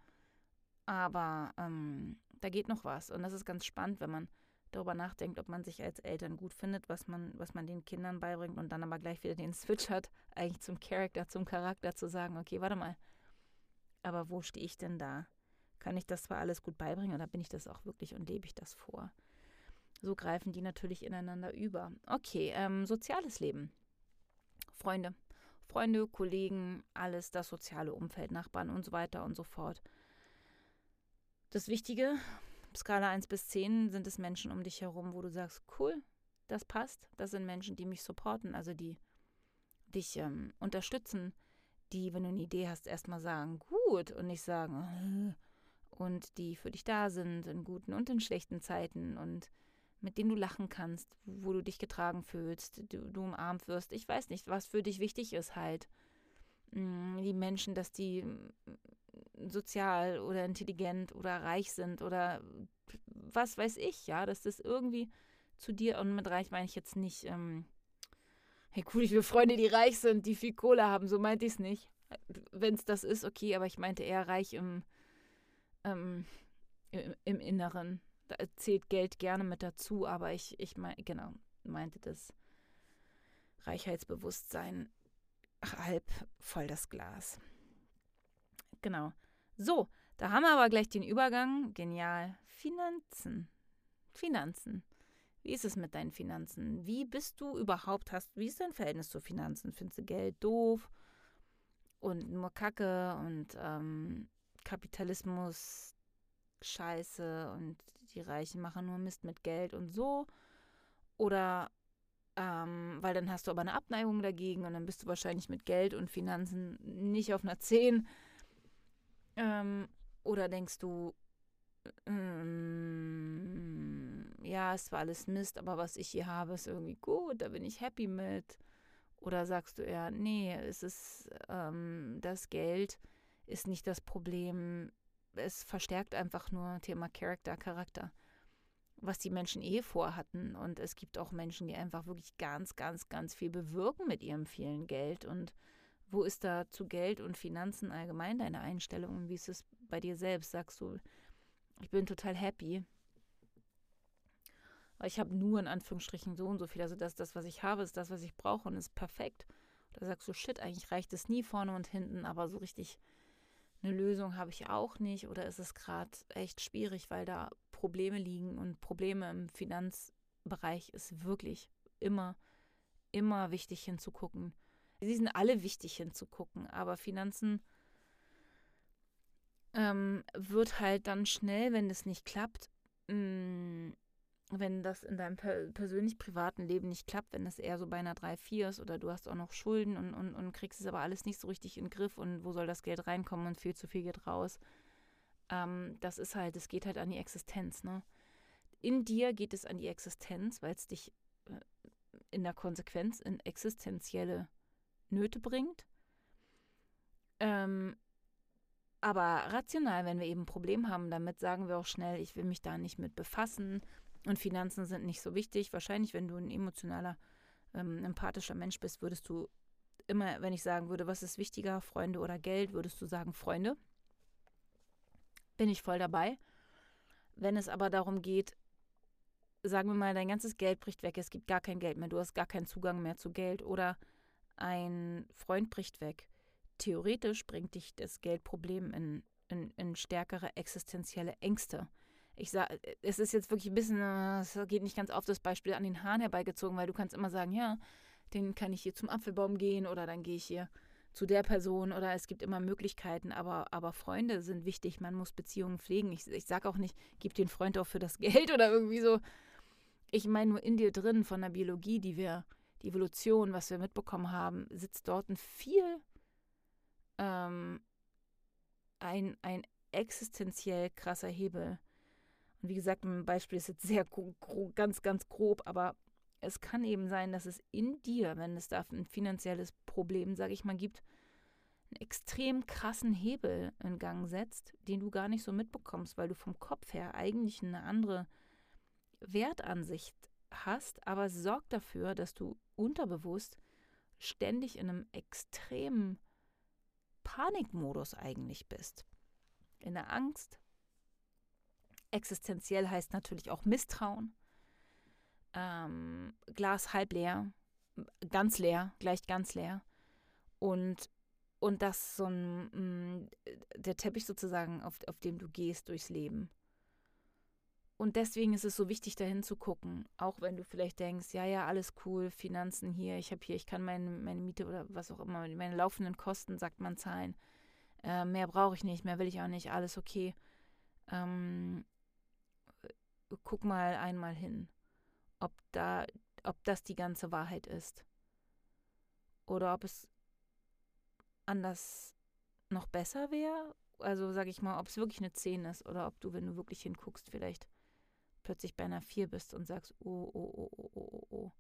Aber ähm, da geht noch was. Und das ist ganz spannend, wenn man darüber nachdenkt, ob man sich als Eltern gut findet, was man, was man den Kindern beibringt und dann aber gleich wieder den Switch hat, eigentlich zum Charakter, zum Charakter zu sagen, okay, warte mal, aber wo stehe ich denn da? Kann ich das zwar alles gut beibringen oder bin ich das auch wirklich und lebe ich das vor? So greifen die natürlich ineinander über. Okay, ähm, soziales Leben. Freunde. Freunde, Kollegen, alles, das soziale Umfeld, Nachbarn und so weiter und so fort. Das Wichtige, Skala 1 bis 10, sind es Menschen um dich herum, wo du sagst, cool, das passt. Das sind Menschen, die mich supporten, also die dich ähm, unterstützen, die, wenn du eine Idee hast, erstmal sagen, gut und nicht sagen, äh, und die für dich da sind in guten und in schlechten Zeiten und mit denen du lachen kannst, wo du dich getragen fühlst, du, du umarmt wirst. Ich weiß nicht, was für dich wichtig ist halt. Mm, die Menschen, dass die mm, sozial oder intelligent oder reich sind oder was weiß ich, ja, dass das irgendwie zu dir und mit reich meine ich jetzt nicht, ähm, hey cool, ich will Freunde, die reich sind, die viel Kohle haben, so meinte ich es nicht. Wenn es das ist, okay, aber ich meinte eher reich im, ähm, im, im Inneren, da zählt Geld gerne mit dazu, aber ich, ich mein, genau, meinte das Reichheitsbewusstsein halb voll das Glas. Genau. So, da haben wir aber gleich den Übergang. Genial. Finanzen. Finanzen. Wie ist es mit deinen Finanzen? Wie bist du überhaupt, hast, wie ist dein Verhältnis zu Finanzen? Findest du Geld doof und nur Kacke und ähm, Kapitalismus scheiße und die Reichen machen nur Mist mit Geld und so. Oder ähm, weil dann hast du aber eine Abneigung dagegen und dann bist du wahrscheinlich mit Geld und Finanzen nicht auf einer 10. Ähm, oder denkst du, ähm, ja, es war alles Mist, aber was ich hier habe, ist irgendwie gut, da bin ich happy mit. Oder sagst du eher, nee, es ist ähm, das Geld ist nicht das Problem, es verstärkt einfach nur Thema Charakter, Charakter, was die Menschen eh vorhatten. Und es gibt auch Menschen, die einfach wirklich ganz, ganz, ganz viel bewirken mit ihrem vielen Geld. Und wo ist da zu Geld und Finanzen allgemein deine Einstellung? Und wie ist es bei dir selbst? Sagst du, ich bin total happy. Weil ich habe nur in Anführungsstrichen so und so viel. Also das, das, was ich habe, ist das, was ich brauche und ist perfekt. Da sagst du, shit, eigentlich reicht es nie vorne und hinten, aber so richtig eine Lösung habe ich auch nicht oder ist es gerade echt schwierig, weil da Probleme liegen und Probleme im Finanzbereich ist wirklich immer, immer wichtig hinzugucken. Sie sind alle wichtig hinzugucken, aber Finanzen ähm, wird halt dann schnell, wenn es nicht klappt, mh, mm, wenn das in deinem per persönlich privaten Leben nicht klappt, wenn das eher so bei einer 3, 4 ist oder du hast auch noch Schulden und, und, und kriegst es aber alles nicht so richtig in den Griff und wo soll das Geld reinkommen und viel zu viel geht raus. Ähm, das ist halt, es geht halt an die Existenz, ne? In dir geht es an die Existenz, weil es dich äh, in der Konsequenz in existenzielle Nöte bringt. Ähm, aber rational, wenn wir eben ein Problem haben damit, sagen wir auch schnell, ich will mich da nicht mit befassen und Finanzen sind nicht so wichtig. Wahrscheinlich, wenn du ein emotionaler, ähm, empathischer Mensch bist, würdest du immer, wenn ich sagen würde, was ist wichtiger, Freunde oder Geld, würdest du sagen Freunde. Bin ich voll dabei. Wenn es aber darum geht, sagen wir mal, dein ganzes Geld bricht weg, es gibt gar kein Geld mehr, du hast gar keinen Zugang mehr zu Geld oder ein Freund bricht weg. Theoretisch bringt dich das Geldproblem in, in, in stärkere existenzielle Ängste ich sage, es ist jetzt wirklich ein bisschen, es geht nicht ganz auf das Beispiel an den Haaren herbeigezogen, weil du kannst immer sagen, ja, den kann ich hier zum Apfelbaum gehen oder dann gehe ich hier zu der Person oder es gibt immer Möglichkeiten, aber, aber Freunde sind wichtig, man muss Beziehungen pflegen. Ich, ich sage auch nicht, gib den Freund auch für das Geld oder irgendwie so. Ich meine nur in dir drin von der Biologie, die wir, die Evolution, was wir mitbekommen haben, sitzt dort ein viel, ähm, ein, ein existenziell krasser Hebel und wie gesagt, mein Beispiel ist jetzt sehr ganz, ganz grob, aber es kann eben sein, dass es in dir, wenn es da ein finanzielles Problem, sage ich mal, gibt, einen extrem krassen Hebel in Gang setzt, den du gar nicht so mitbekommst, weil du vom Kopf her eigentlich eine andere Wertansicht hast, aber sorgt dafür, dass du unterbewusst ständig in einem extremen Panikmodus eigentlich bist. In der Angst, Existenziell heißt natürlich auch Misstrauen. Ähm, Glas halb leer, ganz leer, gleich ganz leer. Und, und das so ein, mm, der Teppich sozusagen, auf, auf dem du gehst durchs Leben. Und deswegen ist es so wichtig, dahin zu gucken. Auch wenn du vielleicht denkst, ja, ja, alles cool, Finanzen hier, ich habe hier, ich kann meine, meine Miete oder was auch immer, meine laufenden Kosten, sagt man, zahlen. Äh, mehr brauche ich nicht, mehr will ich auch nicht, alles okay. Ähm, guck mal einmal hin, ob da, ob das die ganze Wahrheit ist. Oder ob es anders noch besser wäre. Also sag ich mal, ob es wirklich eine 10 ist oder ob du, wenn du wirklich hinguckst, vielleicht plötzlich bei einer 4 bist und sagst, oh, oh, oh, oh, oh, oh, oh.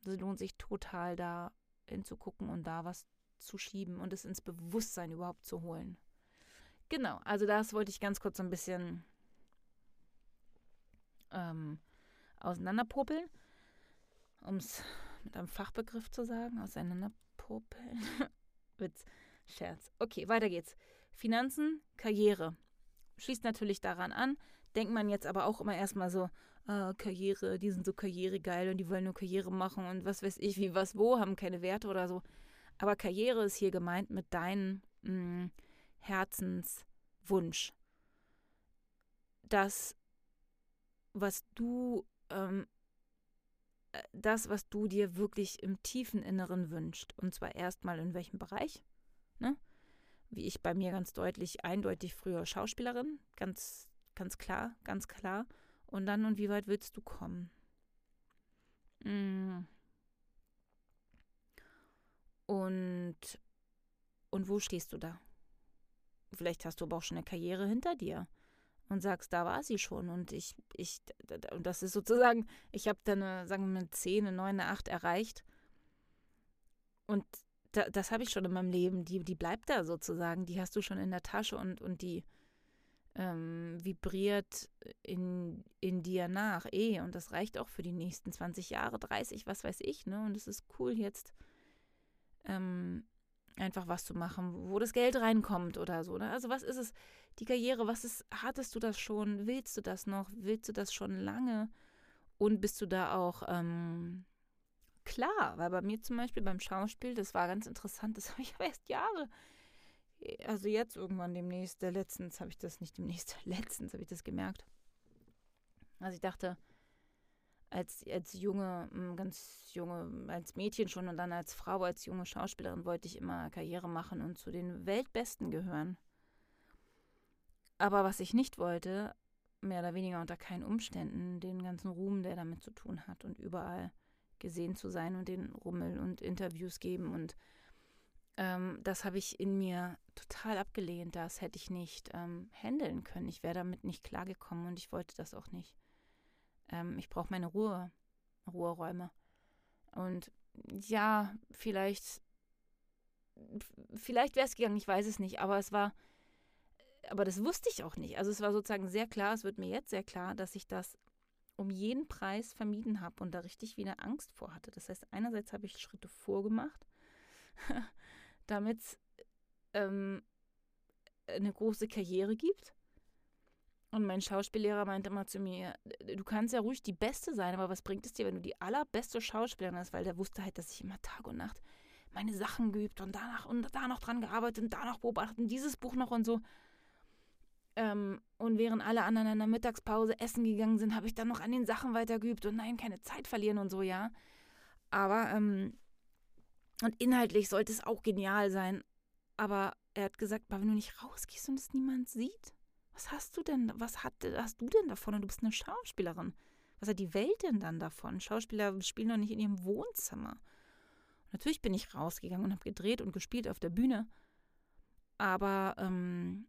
Es lohnt sich total da hinzugucken und da was zu schieben und es ins Bewusstsein überhaupt zu holen. Genau, also das wollte ich ganz kurz so ein bisschen ähm, auseinanderpopeln, um es mit einem Fachbegriff zu sagen, auseinanderpopeln. Witz, Scherz. Okay, weiter geht's. Finanzen, Karriere. Schließt natürlich daran an. Denkt man jetzt aber auch immer erstmal so, ah, Karriere, die sind so karrieregeil und die wollen nur Karriere machen und was weiß ich, wie, was, wo, haben keine Werte oder so. Aber Karriere ist hier gemeint mit deinem mm, Herzenswunsch. Das was du, ähm, äh, das, was du dir wirklich im tiefen Inneren wünschst. Und zwar erstmal in welchem Bereich. Ne? Wie ich bei mir ganz deutlich, eindeutig früher Schauspielerin, ganz, ganz klar, ganz klar. Und dann, und wie weit willst du kommen? Mm. Und, und wo stehst du da? Vielleicht hast du aber auch schon eine Karriere hinter dir und sagst, da war sie schon. Und ich, ich, und das ist sozusagen, ich habe dann eine, sagen wir mal, 10, eine 9, eine 8 erreicht. Und da, das habe ich schon in meinem Leben. Die, die bleibt da sozusagen. Die hast du schon in der Tasche und, und die ähm, vibriert in, in dir nach. Eh, und das reicht auch für die nächsten 20 Jahre, 30, was weiß ich, ne? Und es ist cool jetzt. Ähm, einfach was zu machen, wo das Geld reinkommt oder so. Ne? Also was ist es, die Karriere, was ist, hattest du das schon, willst du das noch, willst du das schon lange und bist du da auch ähm, klar, weil bei mir zum Beispiel beim Schauspiel, das war ganz interessant, das habe ich aber erst Jahre, also jetzt irgendwann demnächst, letztens habe ich das nicht demnächst, letztens habe ich das gemerkt. Also ich dachte, als, als junge, mm, ganz junge, als Mädchen schon und dann als Frau, als junge Schauspielerin wollte ich immer Karriere machen und zu den Weltbesten gehören. Aber was ich nicht wollte, mehr oder weniger unter keinen Umständen den ganzen Ruhm, der damit zu tun hat und überall gesehen zu sein und den Rummel und Interviews geben und ähm, das habe ich in mir total abgelehnt. Das hätte ich nicht ähm, handeln können. Ich wäre damit nicht klargekommen und ich wollte das auch nicht. Ähm, ich brauche meine Ruhe, Ruheräume. Und ja, vielleicht, vielleicht wäre es gegangen, ich weiß es nicht, aber es war, aber das wusste ich auch nicht. Also es war sozusagen sehr klar, es wird mir jetzt sehr klar, dass ich das um jeden Preis vermieden habe und da richtig wieder Angst vor hatte. Das heißt, einerseits habe ich Schritte vorgemacht, damit es ähm, eine große Karriere gibt. Und mein Schauspiellehrer meinte immer zu mir, du kannst ja ruhig die Beste sein, aber was bringt es dir, wenn du die allerbeste Schauspielerin bist? Weil der wusste halt, dass ich immer Tag und Nacht meine Sachen geübt und danach und da noch dran gearbeitet und da noch beobachtet und dieses Buch noch und so. Ähm, und während alle anderen in der Mittagspause essen gegangen sind, habe ich dann noch an den Sachen weitergeübt und nein, keine Zeit verlieren und so, ja. Aber, ähm, und inhaltlich sollte es auch genial sein. Aber er hat gesagt, wenn du nicht rausgehst und es niemand sieht, was hast du denn, was hat, hast du denn davon? Und du bist eine Schauspielerin. Was hat die Welt denn dann davon? Schauspieler spielen doch nicht in ihrem Wohnzimmer. Und natürlich bin ich rausgegangen und habe gedreht und gespielt auf der Bühne. Aber ähm,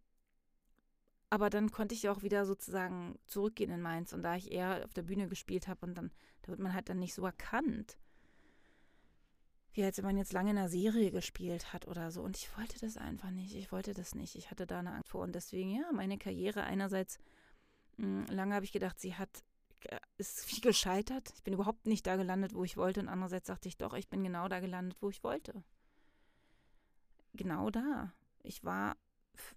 aber dann konnte ich auch wieder sozusagen zurückgehen in Mainz. Und da ich eher auf der Bühne gespielt habe und dann, da wird man halt dann nicht so erkannt. Wie als wenn man jetzt lange in einer Serie gespielt hat oder so. Und ich wollte das einfach nicht. Ich wollte das nicht. Ich hatte da eine Angst vor. Und deswegen, ja, meine Karriere einerseits, hm, lange habe ich gedacht, sie hat, äh, ist wie gescheitert. Ich bin überhaupt nicht da gelandet, wo ich wollte. Und andererseits dachte ich, doch, ich bin genau da gelandet, wo ich wollte. Genau da. Ich war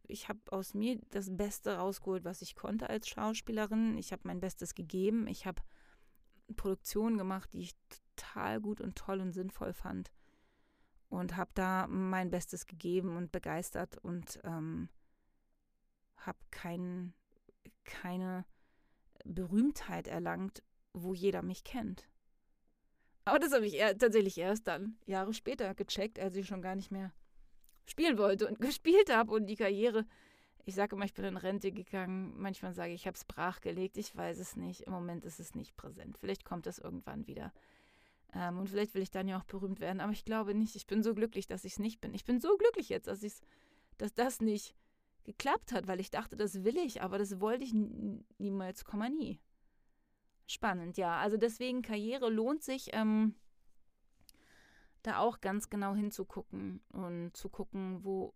ich habe aus mir das Beste rausgeholt, was ich konnte als Schauspielerin. Ich habe mein Bestes gegeben. Ich habe Produktionen gemacht, die ich total gut und toll und sinnvoll fand. Und habe da mein Bestes gegeben und begeistert und ähm, habe kein, keine Berühmtheit erlangt, wo jeder mich kennt. Aber das habe ich eher, tatsächlich erst dann, Jahre später, gecheckt, als ich schon gar nicht mehr spielen wollte und gespielt habe und die Karriere. Ich sage immer, ich bin in Rente gegangen. Manchmal sage ich, ich habe es brachgelegt. Ich weiß es nicht. Im Moment ist es nicht präsent. Vielleicht kommt es irgendwann wieder. Ähm, und vielleicht will ich dann ja auch berühmt werden. Aber ich glaube nicht. Ich bin so glücklich, dass ich es nicht bin. Ich bin so glücklich jetzt, dass, ich's, dass das nicht geklappt hat, weil ich dachte, das will ich. Aber das wollte ich niemals, komma nie. Spannend, ja. Also deswegen, Karriere lohnt sich. Ähm, da auch ganz genau hinzugucken und zu gucken, wo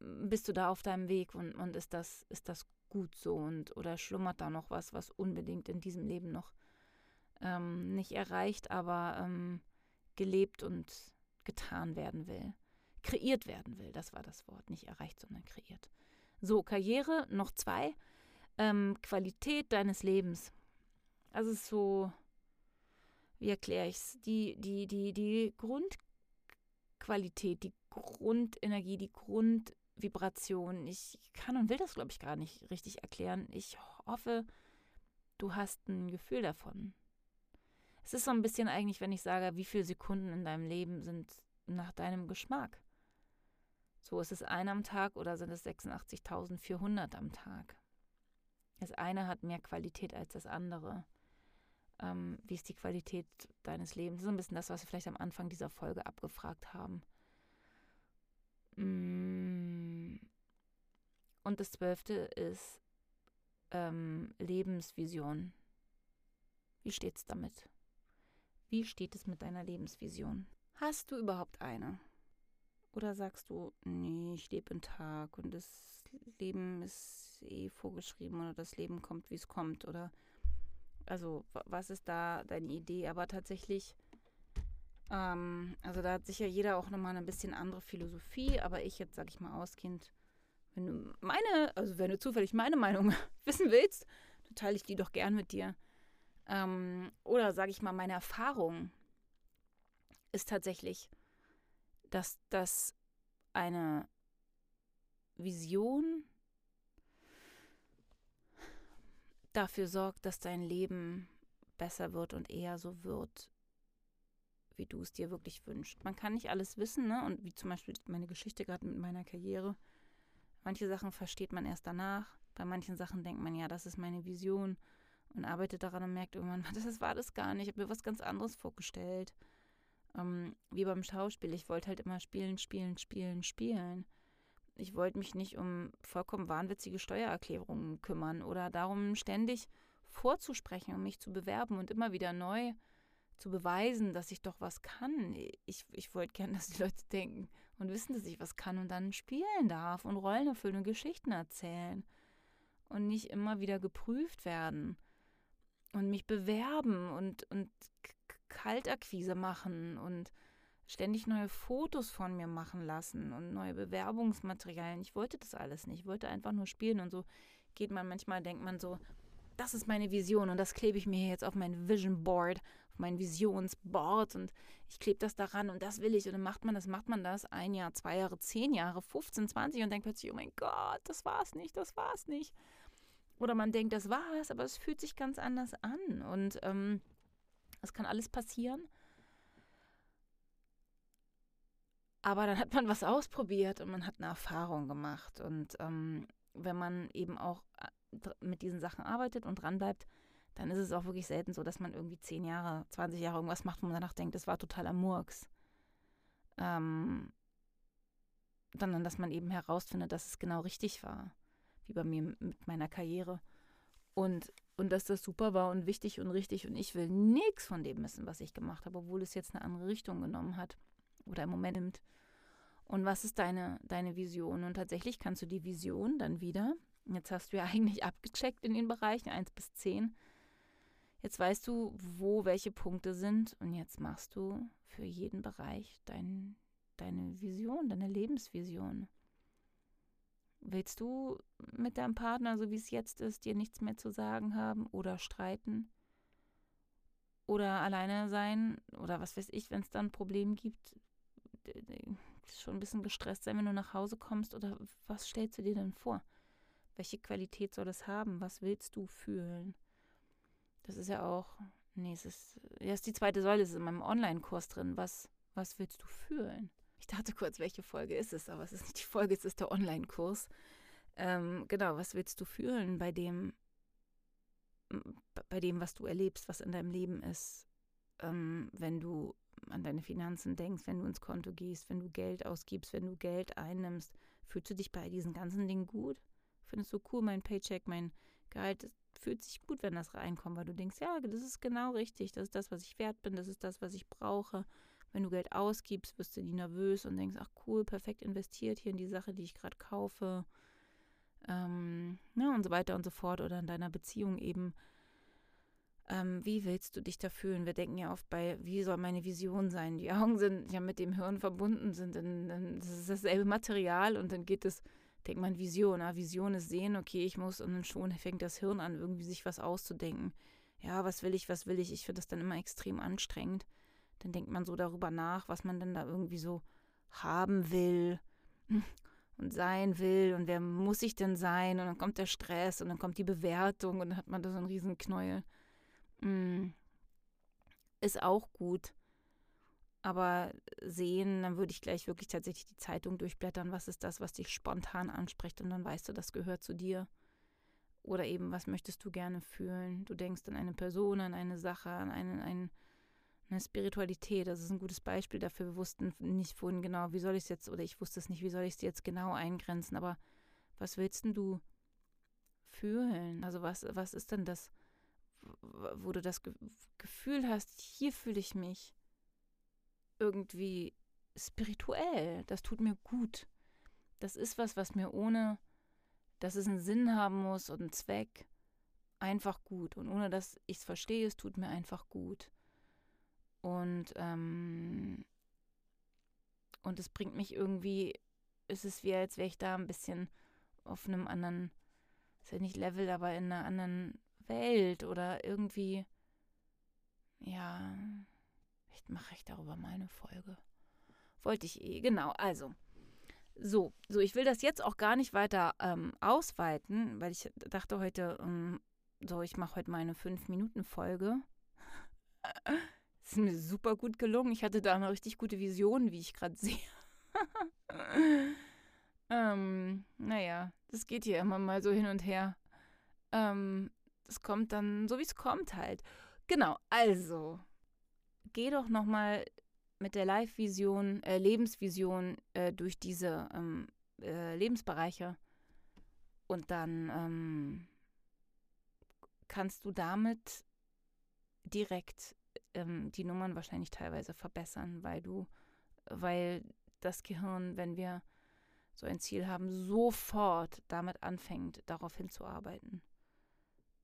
bist du da auf deinem Weg und, und ist das, ist das gut so und oder schlummert da noch was, was unbedingt in diesem Leben noch ähm, nicht erreicht, aber ähm, gelebt und getan werden will. Kreiert werden will, das war das Wort. Nicht erreicht, sondern kreiert. So, Karriere, noch zwei. Ähm, Qualität deines Lebens. Also so wie erkläre ich es, die, die, die, die Grundqualität, die Grundenergie, die Grundvibration. Ich kann und will das, glaube ich, gar nicht richtig erklären. Ich hoffe, du hast ein Gefühl davon. Es ist so ein bisschen eigentlich, wenn ich sage, wie viele Sekunden in deinem Leben sind nach deinem Geschmack. So ist es ein am Tag oder sind es 86.400 am Tag? Das eine hat mehr Qualität als das andere ähm, wie ist die Qualität deines Lebens? So ein bisschen das, was wir vielleicht am Anfang dieser Folge abgefragt haben. Mm. Und das zwölfte ist ähm, Lebensvision. Wie steht's damit? Wie steht es mit deiner Lebensvision? Hast du überhaupt eine? Oder sagst du, nee, ich lebe einen Tag und das Leben ist eh vorgeschrieben oder das Leben kommt, wie es kommt? Oder also was ist da deine Idee? Aber tatsächlich, ähm, also da hat sicher jeder auch nochmal ein bisschen andere Philosophie, aber ich jetzt, sag ich mal, ausgehend, wenn du meine, also wenn du zufällig meine Meinung wissen willst, dann teile ich die doch gern mit dir. Ähm, oder sage ich mal, meine Erfahrung ist tatsächlich, dass das eine Vision dafür sorgt, dass dein Leben besser wird und eher so wird, wie du es dir wirklich wünschst. Man kann nicht alles wissen, ne? Und wie zum Beispiel meine Geschichte gerade mit meiner Karriere. Manche Sachen versteht man erst danach. Bei manchen Sachen denkt man, ja, das ist meine Vision und arbeitet daran und merkt irgendwann, das war das gar nicht, ich habe mir was ganz anderes vorgestellt. Ähm, wie beim Schauspiel, ich wollte halt immer spielen, spielen, spielen, spielen. Ich wollte mich nicht um vollkommen wahnwitzige Steuererklärungen kümmern oder darum, ständig vorzusprechen und mich zu bewerben und immer wieder neu zu beweisen, dass ich doch was kann. Ich, ich wollte gern, dass die Leute denken und wissen, dass ich was kann und dann spielen darf und Rollen erfüllen und Geschichten erzählen und nicht immer wieder geprüft werden und mich bewerben und, und Kaltakquise machen und ständig neue Fotos von mir machen lassen und neue Bewerbungsmaterialien. Ich wollte das alles nicht. Ich wollte einfach nur spielen und so geht man manchmal, denkt man so, das ist meine Vision und das klebe ich mir jetzt auf mein Vision Board, auf mein Visionsboard und ich klebe das daran und das will ich. Und dann macht man das, macht man das ein Jahr, zwei Jahre, zehn Jahre, 15, 20 und denkt plötzlich, oh mein Gott, das war's nicht, das war's nicht. Oder man denkt, das war's, aber es fühlt sich ganz anders an. Und ähm, es kann alles passieren. Aber dann hat man was ausprobiert und man hat eine Erfahrung gemacht. Und ähm, wenn man eben auch äh, mit diesen Sachen arbeitet und dranbleibt, dann ist es auch wirklich selten so, dass man irgendwie zehn Jahre, 20 Jahre irgendwas macht, wo man danach denkt, das war totaler Murks. Ähm, sondern dass man eben herausfindet, dass es genau richtig war, wie bei mir mit meiner Karriere. Und, und dass das super war und wichtig und richtig und ich will nichts von dem wissen, was ich gemacht habe, obwohl es jetzt eine andere Richtung genommen hat oder im Moment nimmt. Und was ist deine, deine Vision? Und tatsächlich kannst du die Vision dann wieder, jetzt hast du ja eigentlich abgecheckt in den Bereichen 1 bis 10, Jetzt weißt du, wo welche Punkte sind und jetzt machst du für jeden Bereich dein, deine Vision, deine Lebensvision. Willst du mit deinem Partner, so wie es jetzt ist, dir nichts mehr zu sagen haben oder streiten? Oder alleine sein? Oder was weiß ich, wenn es dann ein Problem gibt? Schon ein bisschen gestresst sein, wenn du nach Hause kommst? Oder was stellst du dir denn vor? Welche Qualität soll es haben? Was willst du fühlen? Das ist ja auch, nee, es ist, ja, ist die zweite Säule, ist in meinem Online-Kurs drin. Was, was willst du fühlen? Ich dachte kurz, welche Folge ist es, aber es ist nicht die Folge, es ist der Online-Kurs. Ähm, genau, was willst du fühlen bei dem, bei dem, was du erlebst, was in deinem Leben ist, ähm, wenn du an deine Finanzen denkst, wenn du ins Konto gehst, wenn du Geld ausgibst, wenn du Geld einnimmst, fühlst du dich bei diesen ganzen Dingen gut? Findest du cool, mein Paycheck, mein Gehalt fühlt sich gut, wenn das reinkommt, weil du denkst, ja, das ist genau richtig, das ist das, was ich wert bin, das ist das, was ich brauche. Wenn du Geld ausgibst, wirst du nie nervös und denkst, ach cool, perfekt investiert hier in die Sache, die ich gerade kaufe. Ähm, ja, und so weiter und so fort. Oder in deiner Beziehung eben. Ähm, wie willst du dich da fühlen? Wir denken ja oft bei, wie soll meine Vision sein? Die Augen sind ja mit dem Hirn verbunden, sind in, in, das ist dasselbe Material und dann geht es denkt man Vision. Ah, Vision ist sehen, okay, ich muss und dann schon fängt das Hirn an, irgendwie sich was auszudenken. Ja, was will ich, was will ich? Ich finde das dann immer extrem anstrengend. Dann denkt man so darüber nach, was man denn da irgendwie so haben will und sein will und wer muss ich denn sein und dann kommt der Stress und dann kommt die Bewertung und dann hat man da so einen riesen Knäuel. Mm. Ist auch gut. Aber sehen, dann würde ich gleich wirklich tatsächlich die Zeitung durchblättern. Was ist das, was dich spontan anspricht? Und dann weißt du, das gehört zu dir. Oder eben, was möchtest du gerne fühlen? Du denkst an eine Person, an eine Sache, an eine, eine, eine Spiritualität. Das ist ein gutes Beispiel dafür. Wir wussten nicht vorhin genau, wie soll ich es jetzt, oder ich wusste es nicht, wie soll ich es jetzt genau eingrenzen. Aber was willst denn du fühlen? Also was, was ist denn das, wo du das Gefühl hast, hier fühle ich mich irgendwie spirituell. Das tut mir gut. Das ist was, was mir ohne, dass es einen Sinn haben muss und einen Zweck, einfach gut. Und ohne dass ich es verstehe, es tut mir einfach gut. Und, ähm, und es bringt mich irgendwie, es ist wie, als wäre ich da ein bisschen auf einem anderen, ist ja nicht Level, aber in einer anderen Welt oder irgendwie, ja, Vielleicht mache ich darüber mal eine Folge. Wollte ich eh, genau. Also, so, so, ich will das jetzt auch gar nicht weiter ähm, ausweiten, weil ich dachte heute, ähm, so, ich mache heute meine 5-Minuten-Folge. ist mir super gut gelungen. Ich hatte da eine richtig gute Vision, wie ich gerade sehe. ähm, naja, das geht hier immer mal so hin und her. Ähm, das kommt dann so, wie es kommt halt. Genau, also geh doch nochmal mit der Live-Vision, äh, Lebensvision äh, durch diese ähm, äh, Lebensbereiche und dann ähm, kannst du damit direkt ähm, die Nummern wahrscheinlich teilweise verbessern, weil du, weil das Gehirn, wenn wir so ein Ziel haben, sofort damit anfängt, darauf hinzuarbeiten.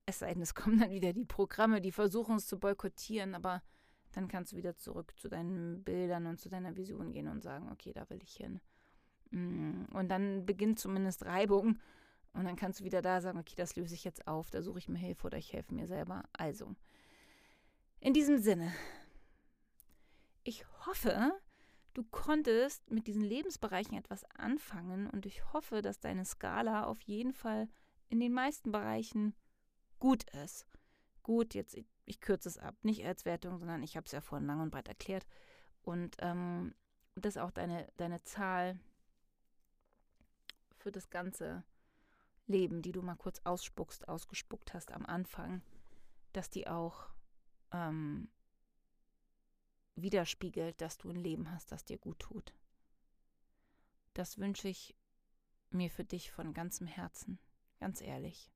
Es sei denn, es kommen dann wieder die Programme, die versuchen es zu boykottieren, aber dann kannst du wieder zurück zu deinen Bildern und zu deiner Vision gehen und sagen, okay, da will ich hin. Mm, und dann beginnt zumindest Reibung und dann kannst du wieder da sagen, okay, das löse ich jetzt auf, da suche ich mir Hilfe oder ich helfe mir selber. Also, in diesem Sinne, ich hoffe, du konntest mit diesen Lebensbereichen etwas anfangen und ich hoffe, dass deine Skala auf jeden Fall in den meisten Bereichen gut ist. Gut, jetzt, ich, ich kürze es ab, nicht als Wertung, sondern ich habe es ja vorhin lang und breit erklärt. Und ähm, dass auch deine, deine Zahl für das ganze Leben, die du mal kurz ausspuckst, ausgespuckt hast am Anfang, dass die auch ähm, widerspiegelt, dass du ein Leben hast, das dir gut tut. Das wünsche ich mir für dich von ganzem Herzen, ganz ehrlich.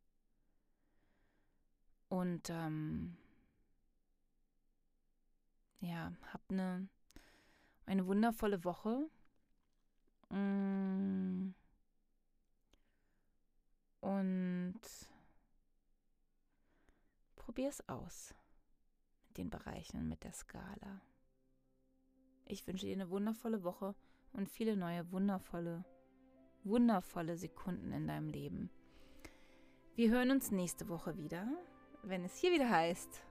Und ähm, ja, hab eine, eine wundervolle Woche. Mm. Und probier es aus den Bereichen, mit der Skala. Ich wünsche dir eine wundervolle Woche und viele neue wundervolle, wundervolle Sekunden in deinem Leben. Wir hören uns nächste Woche wieder, wenn es hier wieder heißt.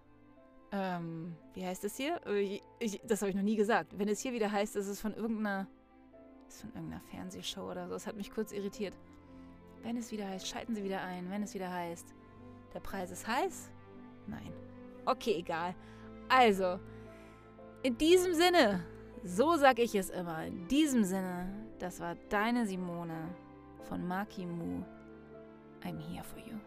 Ähm, wie heißt es hier? Ich, das habe ich noch nie gesagt. Wenn es hier wieder heißt, ist es von irgendeiner, ist von irgendeiner Fernsehshow oder so. Das hat mich kurz irritiert. Wenn es wieder heißt, schalten Sie wieder ein. Wenn es wieder heißt, der Preis ist heiß? Nein. Okay, egal. Also, in diesem Sinne, so sag ich es immer, in diesem Sinne, das war deine Simone von Maki Mu. I'm here for you.